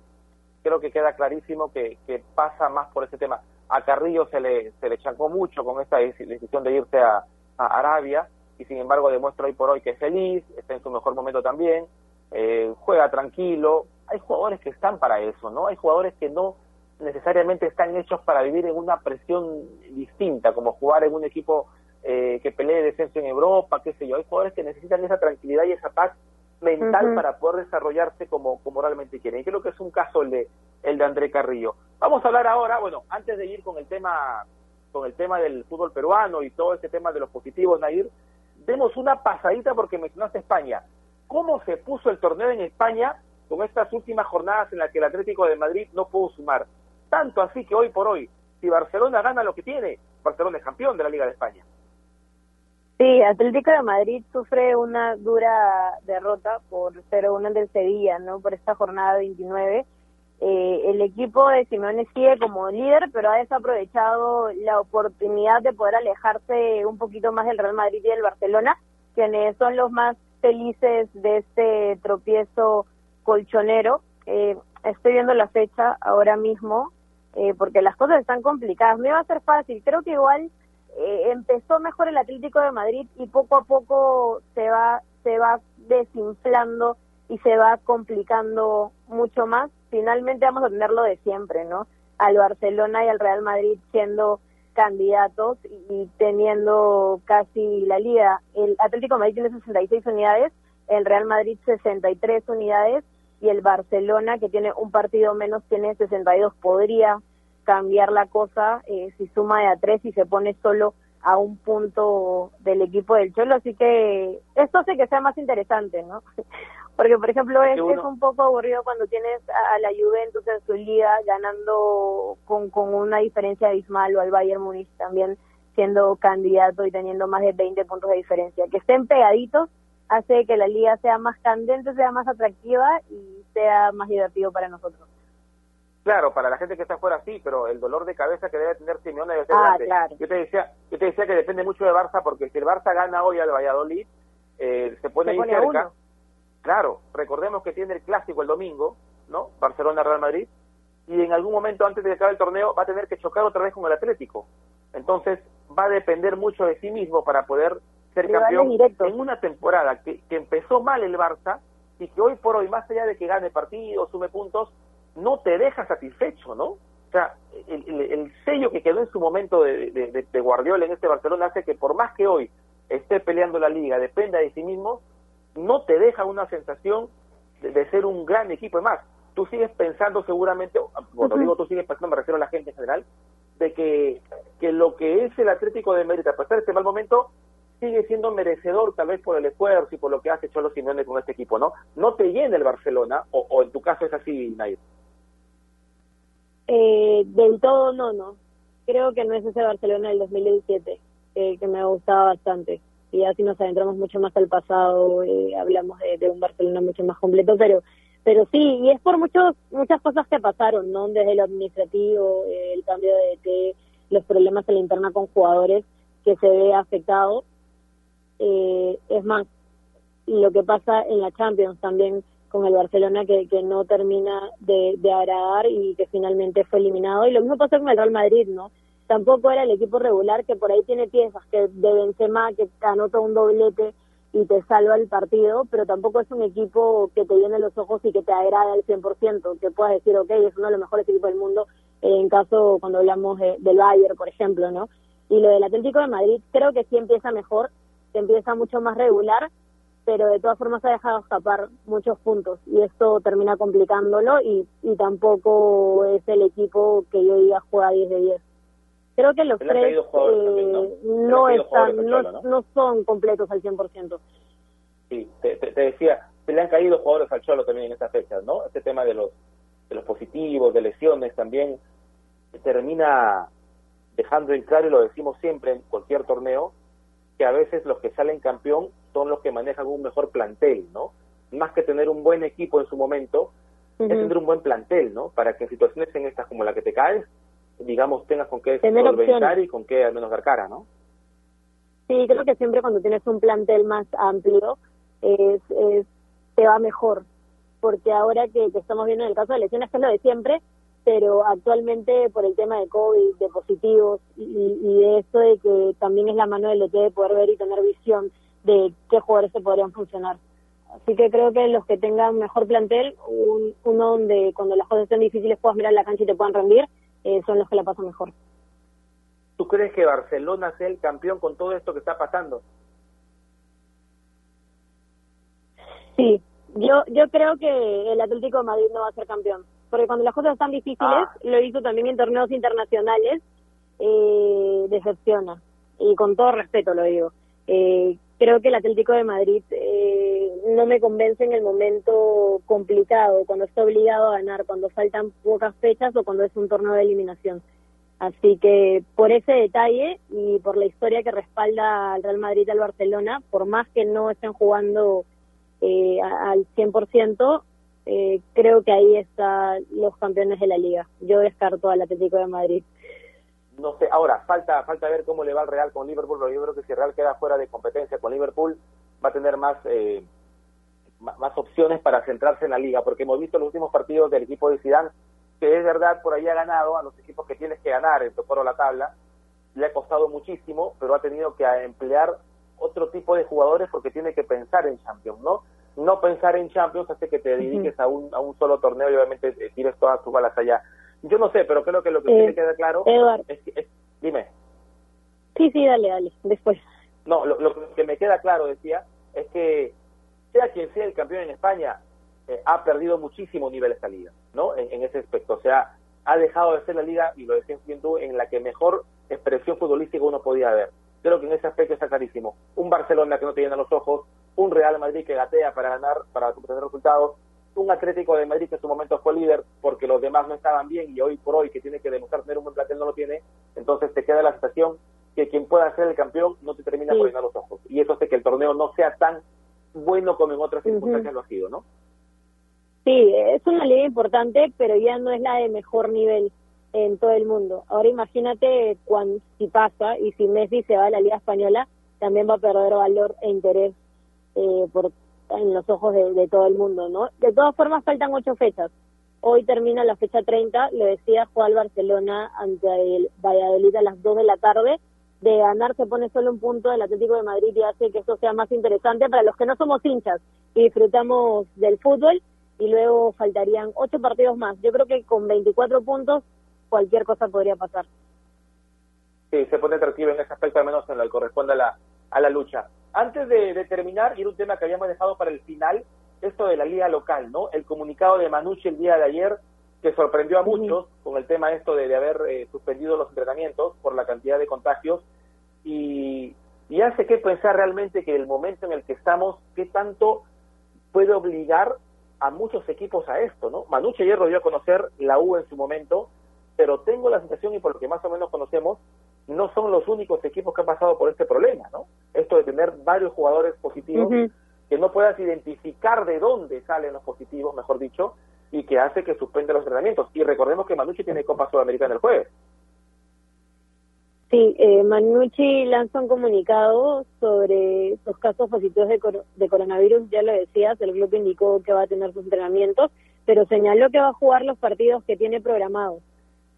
Speaker 3: creo que queda clarísimo que, pasa más por ese tema. A Carrillo se le, se le chancó mucho con esta decisión de irse a, Arabia y sin embargo demuestra hoy por hoy que es feliz, está en su mejor momento también, eh, juega tranquilo. Hay jugadores que están para eso, ¿no? Hay jugadores que no necesariamente están hechos para vivir en una presión distinta, como jugar en un equipo eh, que pelee descenso en Europa, qué sé yo. Hay jugadores que necesitan esa tranquilidad y esa paz mental para poder desarrollarse como, como realmente quieren. Y creo que es un caso el de, el de André Carrillo. Vamos a hablar ahora, bueno, antes de ir con el tema con el tema del fútbol peruano y todo ese tema de los positivos, Nair, demos una pasadita porque mencionaste España. ¿Cómo se puso el torneo en España con estas últimas jornadas en las que el Atlético de Madrid no pudo sumar? Tanto así que hoy por hoy, si Barcelona gana lo que tiene, Barcelona es campeón de la Liga de España.
Speaker 2: Sí, Atlético de Madrid sufre una dura derrota por 0-1 del Sevilla, ¿no? Por esta jornada 29. Eh, el equipo de Simeone sigue como líder, pero ha desaprovechado la oportunidad de poder alejarse un poquito más del Real Madrid y del Barcelona, quienes son los más felices de este tropiezo colchonero. Eh, estoy viendo la fecha ahora mismo, eh, porque las cosas están complicadas. No iba a ser fácil. Creo que igual eh, empezó mejor el Atlético de Madrid y poco a poco se va se va desinflando y se va complicando mucho más. Finalmente vamos a tenerlo de siempre, ¿no? Al Barcelona y al Real Madrid siendo candidatos y, teniendo casi la liga. El Atlético de Madrid tiene 66 unidades, el Real Madrid 63 unidades y el Barcelona, que tiene un partido menos, tiene 62. Podría cambiar la cosa eh, si suma de a tres y se pone solo a un punto del equipo del Cholo, así que esto hace que sea más interesante, ¿no? Porque, por ejemplo, es, es un poco aburrido cuando tienes a, la Juventus en su liga ganando con, con una diferencia abismal o al Bayern Múnich también siendo candidato y teniendo más de 20 puntos de diferencia. Que estén pegaditos hace que la liga sea más candente, sea más atractiva y sea más divertido para nosotros.
Speaker 3: Claro, para la gente que está fuera sí, pero el dolor de cabeza que debe tener Simeone debe ser ah, grande. Yo te decía, yo te decía que depende mucho de Barça porque si el Barça gana hoy al Valladolid, eh, se pone ahí cerca. Claro, recordemos que tiene el clásico el domingo, ¿no? Barcelona Real Madrid y en algún momento antes de que acabe el torneo va a tener que chocar otra vez con el Atlético. Entonces va a depender mucho de sí mismo para poder ser campeón en una temporada que, que empezó mal el Barça y que hoy por hoy, más allá de que gane partidos, sume puntos, no te deja satisfecho, ¿no? O sea, el, sello que quedó en su momento de, de, Guardiola en este Barcelona hace que por más que hoy esté peleando la liga, dependa de sí mismo, no te deja una sensación de, ser un gran equipo. Es más, tú sigues pensando seguramente, cuando digo tú sigues pensando, me refiero a la gente en general, de que, que lo que es el Atlético de Mérida, a pesar de este mal momento, sigue siendo merecedor tal vez por el esfuerzo y por lo que hace Cholo Simeone con este equipo, ¿no? No te llena el Barcelona, o, o en tu caso es así, Nair.
Speaker 2: Eh, del todo no, no. Creo que no es ese Barcelona del 2017, eh, que me ha gustado bastante. Y así nos adentramos mucho más al pasado, eh, hablamos de, un Barcelona mucho más completo, pero pero sí, y es por muchos muchas cosas que pasaron, ¿no? Desde lo administrativo, eh, el cambio de los problemas en la interna con jugadores que se ve afectado. es más, lo que pasa en la Champions también con el Barcelona que, que no termina de, de agradar y que finalmente fue eliminado. Y lo mismo pasó con el Real Madrid, ¿no? Tampoco era el equipo regular que por ahí tiene piezas, que de Benzema que anota un doblete y te salva el partido, pero tampoco es un equipo que te llene los ojos y que te agrada al 100%, que puedas decir, ok, es uno de los mejores equipos del mundo, en caso cuando hablamos del Bayern, por ejemplo, ¿no? Y lo del Atlético de Madrid creo que sí empieza mejor, empieza mucho más regular, pero de todas formas ha dejado escapar muchos puntos y esto termina complicándolo y, y tampoco es el equipo que yo diga juega 10 de 10. Creo que los tres eh, ¿no? están, no, ¿no? son completos al 100%.
Speaker 3: Sí, te, te, decía, se le han caído jugadores al Cholo también en estas fechas, ¿no? Este tema de los, de los positivos, de lesiones también, termina dejando en claro, y lo decimos siempre en cualquier torneo, que a veces los que salen campeón son los que manejan un mejor plantel, ¿no? Más que tener un buen equipo en su momento, es tener un buen plantel, ¿no? Para que en situaciones en estas como la que te caes, digamos, tengas con qué solventar y con qué al menos dar cara, ¿no?
Speaker 2: Sí, creo que siempre cuando tienes un plantel más amplio, es, te va mejor. Porque ahora que, estamos viendo en el caso de lesiones, que es lo de siempre, pero actualmente por el tema de COVID, de positivos y, y de eso de que también es la mano del ET de poder ver y tener visión de qué jugadores se podrían funcionar. Así que creo que los que tengan mejor plantel, uno donde cuando las cosas estén difíciles puedas mirar la cancha y te puedan rendir, eh, son los que la pasan mejor.
Speaker 3: ¿Tú crees que Barcelona sea el campeón con todo esto que está pasando?
Speaker 2: Sí, yo yo creo que el Atlético de Madrid no va a ser campeón, porque cuando las cosas están difíciles, ah. lo hizo también en torneos internacionales, eh, decepciona, y con todo respeto lo digo. Eh, creo que el Atlético de Madrid eh, no me convence en el momento complicado, cuando está obligado a ganar, cuando faltan pocas fechas o cuando es un torneo de eliminación. Así que por ese detalle y por la historia que respalda al Real Madrid y al Barcelona, por más que no estén jugando eh, al 100%, eh, creo que ahí están los campeones de la liga. Yo descarto al Atlético de Madrid
Speaker 3: no sé, ahora falta falta ver cómo le va al Real con Liverpool, pero yo creo que si el Real queda fuera de competencia con Liverpool va a tener más eh, más opciones para centrarse en la liga, porque hemos visto los últimos partidos del equipo de Zidane que es verdad por ahí ha ganado a los equipos que tienes que ganar en tu la tabla, le ha costado muchísimo, pero ha tenido que emplear otro tipo de jugadores porque tiene que pensar en Champions, ¿no? No pensar en Champions hace que te dediques a un, a un solo torneo y obviamente eh, tires todas tus balas allá. Yo no sé, pero creo que lo que tiene que quedar claro es que... dime.
Speaker 2: Sí, sí, dale, dale, después.
Speaker 3: No, lo, que me queda claro, decía, es que sea quien sea el campeón en España, eh, ha perdido muchísimo nivel esta liga, ¿no? En, ese aspecto. O sea, ha dejado de ser la liga, y lo decías bien tú, en la que mejor expresión futbolística uno podía ver. Creo que en ese aspecto está clarísimo. Un Barcelona que no te llena los ojos, un Real Madrid que gatea para ganar, para obtener resultados, un Atlético de Madrid que en su momento fue líder porque los demás no estaban bien y hoy por hoy que tiene que demostrar tener un buen plantel no lo tiene, entonces te queda la sensación que quien pueda ser el campeón no te termina por llenar los ojos. Y eso hace que el torneo no sea tan bueno como en otras circunstancias lo ha sido, ¿no?
Speaker 2: Sí, es una liga importante, pero ya no es la de mejor nivel en todo el mundo. Ahora imagínate cuando, si pasa y si Messi se va a la Liga Española, también va a perder valor e interés eh, por, en los ojos de, todo el mundo, ¿no? De todas formas, faltan ocho fechas. Hoy termina la fecha 30, lo decía, Juan Barcelona ante el Valladolid a las 2 de la tarde. De ganar se pone solo un punto del Atlético de Madrid y hace que eso sea más interesante para los que no somos hinchas y disfrutamos del fútbol. Y luego faltarían ocho partidos más. Yo creo que con 24 puntos cualquier cosa podría pasar.
Speaker 3: Sí, se pone atractivo en ese aspecto, al menos en lo que corresponde a la, a la lucha. Antes de, terminar, y un tema que habíamos dejado para el final, esto de la liga local, ¿no? El comunicado de Manucci el día de ayer, que sorprendió a muchos con el tema esto de, haber eh, suspendido los entrenamientos por la cantidad de contagios, y, y hace que pensar realmente que el momento en el que estamos, qué tanto puede obligar a muchos equipos a esto, ¿no? Manucci ayer lo dio a conocer la U en su momento, pero tengo la sensación, y por lo que más o menos conocemos, no son los únicos equipos que han pasado por este problema, ¿no? Esto de tener varios jugadores positivos, que no puedas identificar de dónde salen los positivos, mejor dicho, y que hace que suspenda los entrenamientos. Y recordemos que Manucci tiene Copa Sudamericana el jueves.
Speaker 2: Sí, eh, Manucci lanza un comunicado sobre los casos positivos de, de coronavirus, ya lo decías, el club indicó que va a tener sus entrenamientos, pero señaló que va a jugar los partidos que tiene programados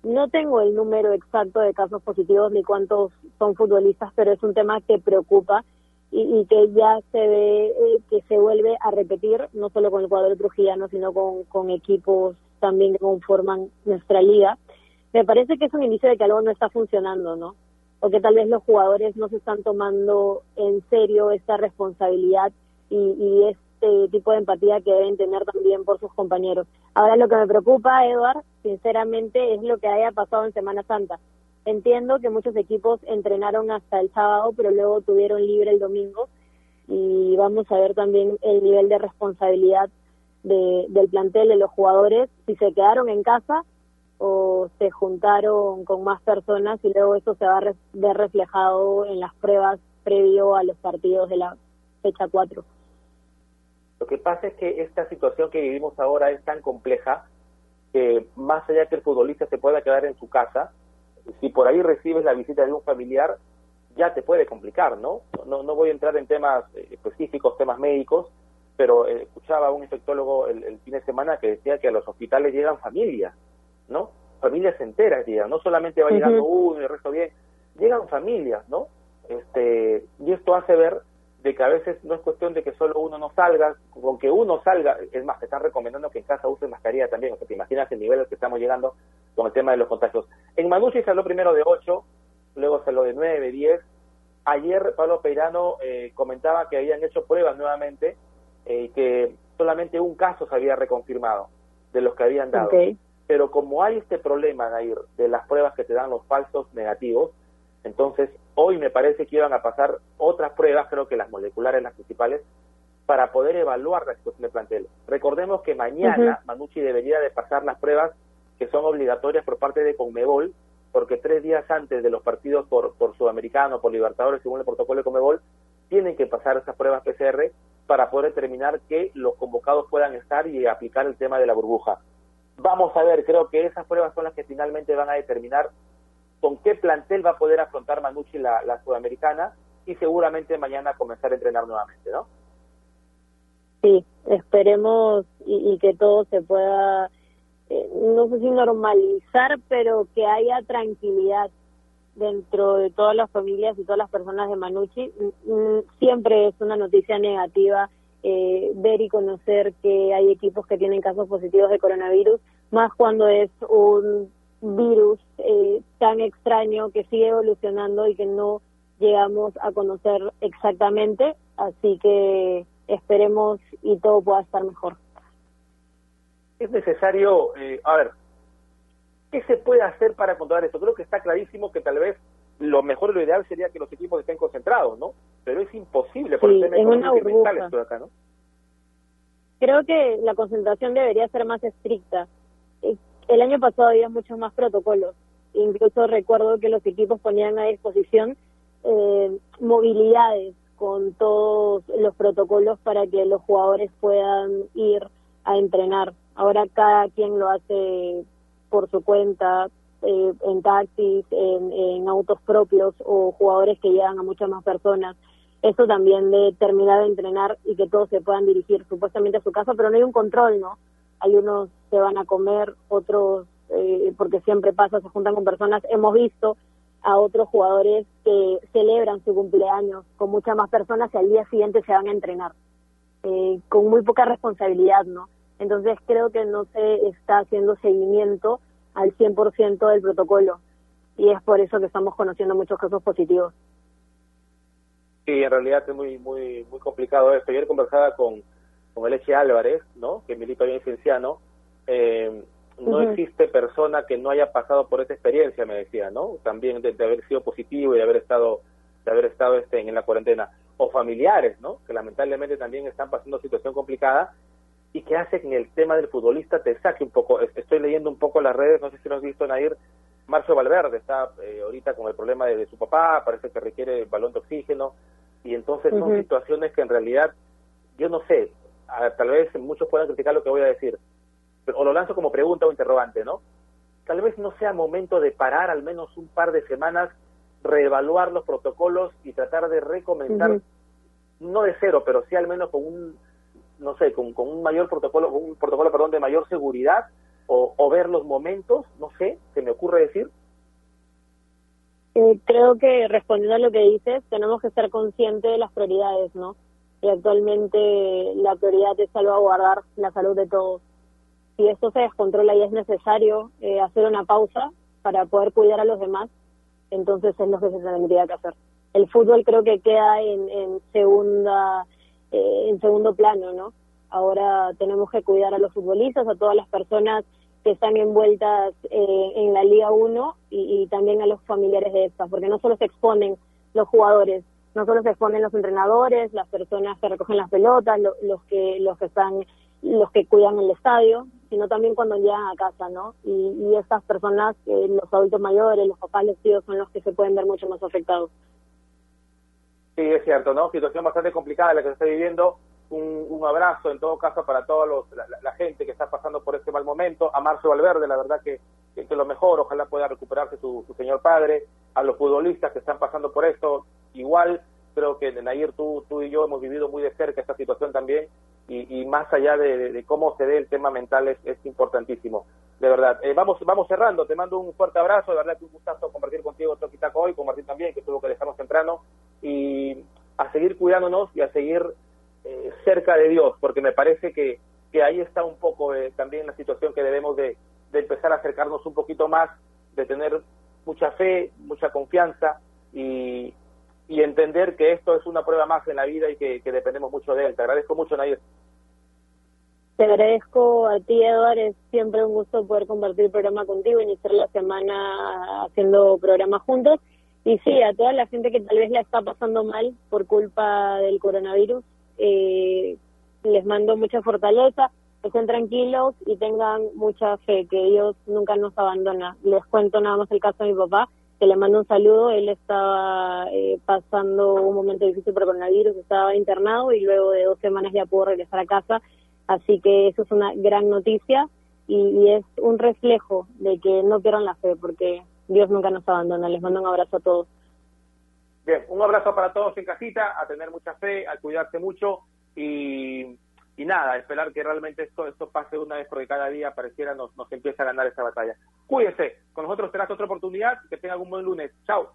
Speaker 2: no tengo el número exacto de casos positivos ni cuántos son futbolistas, pero es un tema que preocupa y, que ya se ve eh, que se vuelve a repetir, no solo con el cuadro trujillano, sino con, con equipos también que conforman nuestra liga. Me parece que es un inicio de que algo no está funcionando, ¿no? O que tal vez los jugadores no se están tomando en serio esta responsabilidad y, y es este tipo de empatía que deben tener también por sus compañeros. Ahora lo que me preocupa, Eduard, sinceramente, es lo que haya pasado en Semana Santa. Entiendo que muchos equipos entrenaron hasta el sábado, pero luego tuvieron libre el domingo y vamos a ver también el nivel de responsabilidad del plantel, de los jugadores, si se quedaron en casa o se juntaron con más personas y luego eso se va a ver reflejado en las pruebas previo a los partidos de la fecha 4.
Speaker 3: Lo que pasa es que esta situación que vivimos ahora es tan compleja que más allá que el futbolista se pueda quedar en su casa, si por ahí recibes la visita de un familiar, ya te puede complicar, ¿no? No, no voy a entrar en temas eh, específicos, temas médicos, pero eh, escuchaba a un infectólogo el, fin de semana que decía que a los hospitales llegan familias, ¿no? Familias enteras llegan, no solamente va llegando uno y el resto bien, llegan familias, ¿no? Este, y esto hace ver de que a veces no es cuestión de que solo uno no salga, con que uno salga, es más, te están recomendando que en casa uses mascarilla también, o sea, te imaginas el nivel al que estamos llegando con el tema de los contagios. En Manucci se habló primero de 8, luego se habló de 9, 10. Ayer Pablo Peirano eh, comentaba que habían hecho pruebas nuevamente y eh, que solamente un caso se había reconfirmado de los que habían dado. Pero como hay este problema, Nair, de las pruebas que te dan los falsos negativos, entonces, hoy me parece que iban a pasar otras pruebas, creo que las moleculares, las principales, para poder evaluar la situación de plantel. Recordemos que mañana Manucci debería de pasar las pruebas que son obligatorias por parte de Conmebol, porque tres días antes de los partidos por, por Sudamericano, por Libertadores, según el protocolo de Conmebol, tienen que pasar esas pruebas PCR para poder determinar que los convocados puedan estar y aplicar el tema de la burbuja. Vamos a ver, creo que esas pruebas son las que finalmente van a determinar con qué plantel va a poder afrontar Manucci la, sudamericana y seguramente mañana comenzar a entrenar nuevamente, ¿no?
Speaker 2: Sí, esperemos y, que todo se pueda, eh, no sé si normalizar, pero que haya tranquilidad dentro de todas las familias y todas las personas de Manucci. Mm, mm, siempre es una noticia negativa eh, ver y conocer que hay equipos que tienen casos positivos de coronavirus, más cuando es un virus eh, tan extraño que sigue evolucionando y que no llegamos a conocer exactamente, así que esperemos y todo pueda estar mejor.
Speaker 3: Es necesario, eh, a ver, ¿Qué se puede hacer para controlar esto? Creo que está clarísimo que tal vez lo mejor lo ideal sería que los equipos estén concentrados, ¿no? Pero es imposible por
Speaker 2: Sí,
Speaker 3: el tema
Speaker 2: en una
Speaker 3: económico y mental
Speaker 2: burbuja.
Speaker 3: esto de acá, ¿no?
Speaker 2: Creo que la concentración debería ser más estricta. El año pasado había muchos más protocolos. Incluso recuerdo que los equipos ponían a disposición eh, movilidades con todos los protocolos para que los jugadores puedan ir a entrenar. Ahora cada quien lo hace por su cuenta, eh, en taxis, en, autos propios o jugadores que llevan a muchas más personas. Eso también de terminar de entrenar y que todos se puedan dirigir supuestamente a su casa, pero no hay un control, ¿no? Algunos se van a comer, otros, eh, porque siempre pasa, se juntan con personas. Hemos visto a otros jugadores que celebran su cumpleaños con muchas más personas y al día siguiente se van a entrenar, eh, con muy poca responsabilidad, ¿no? Entonces creo que no se está haciendo seguimiento al 100% del protocolo y es por eso que estamos conociendo muchos casos positivos.
Speaker 3: Sí, en realidad es muy muy muy complicado esto. Ayer conversaba con, con el Eche Álvarez, ¿no? que milita bien cienciano. Eh, no existe persona que no haya pasado por esa experiencia, me decía, ¿no? También de, de haber sido positivo y de haber estado de haber estado este en la cuarentena o familiares, ¿no? Que lamentablemente también están pasando situación complicada y que hace que en el tema del futbolista te saque un poco. Es- Estoy leyendo un poco las redes, no sé si lo has visto, Nair. Marcio Valverde está eh, ahorita con el problema de, de su papá, parece que requiere balón de oxígeno y entonces son situaciones que en realidad, yo no sé, a- tal vez muchos puedan criticar lo que voy a decir, pero, o lo lanzo como pregunta o interrogante, ¿no? Tal vez no sea momento de parar al menos un par de semanas, reevaluar los protocolos y tratar de recomendar, no de cero, pero sí al menos con un, no sé, con, con un mayor protocolo, con un protocolo, perdón, de mayor seguridad, o, o ver los momentos, no sé, se me ocurre decir,
Speaker 2: Eh, creo que respondiendo a lo que dices, tenemos que ser conscientes de las prioridades, ¿no? Y actualmente la prioridad es salvaguardar la salud de todos. Si esto se descontrola y es necesario eh, hacer una pausa para poder cuidar a los demás, entonces es lo que se tendría que hacer. El fútbol creo que queda en, en segunda, eh, en segundo plano, ¿no? Ahora tenemos que cuidar a los futbolistas, a todas las personas que están envueltas eh, en la Liga 1 y, también a los familiares de estas, porque no solo se exponen los jugadores, no solo se exponen los entrenadores, las personas que recogen las pelotas, lo- los que los que están los que cuidan el estadio, sino también cuando llegan a casa, ¿no? Y, y estas personas, eh, los adultos mayores, los papás, los tíos, son los que se pueden ver mucho más afectados.
Speaker 3: Sí, es cierto, ¿no? Situación bastante complicada la que se está viviendo. Un, un abrazo en todo caso para toda la, gente que está pasando por este mal momento. A Marcio Valverde, la verdad que, que, que lo mejor, ojalá pueda recuperarse su, su señor padre. A los futbolistas que están pasando por esto, igual. Creo que Nair, tú, tú y yo hemos vivido muy de cerca esta situación también. Y, y más allá de, de- cómo se dé el tema mental, es, es importantísimo. De verdad. Eh, vamos, vamos cerrando. Te mando un fuerte abrazo. De verdad que un gustazo compartir contigo Toquitaco hoy, con Martín también, que tuvo que dejarnos temprano. Y a seguir cuidándonos y a seguir eh, cerca de Dios, porque me parece que, que ahí está un poco eh, también la situación que debemos de, de empezar a acercarnos un poquito más, de tener mucha fe, mucha confianza y, y entender que esto es una prueba más en la vida y que, dependemos mucho de él. Te agradezco mucho, Nair.
Speaker 2: Te agradezco a ti, Eduard. Es siempre un gusto poder compartir el programa contigo, iniciar la semana haciendo programas juntos. Y sí, a toda la gente que tal vez la está pasando mal por culpa del coronavirus, eh, les mando mucha fortaleza, estén tranquilos y tengan mucha fe, que Dios nunca nos abandona. Les cuento nada más el caso de mi papá, que le mando un saludo. Él estaba eh, pasando un momento difícil por coronavirus, estaba internado y luego de dos semanas ya pudo regresar a casa. Así que eso es una gran noticia y, y es un reflejo de que no pierdan la fe, porque Dios nunca nos abandona. Les mando un abrazo a todos.
Speaker 3: Bien, un abrazo para todos en casita, a tener mucha fe, a cuidarse mucho y, y nada, esperar que realmente esto, esto pase una vez porque cada día pareciera nos, nos empieza a ganar esta batalla. Cuídense, con nosotros será otra oportunidad, que tengan un buen lunes. Chao.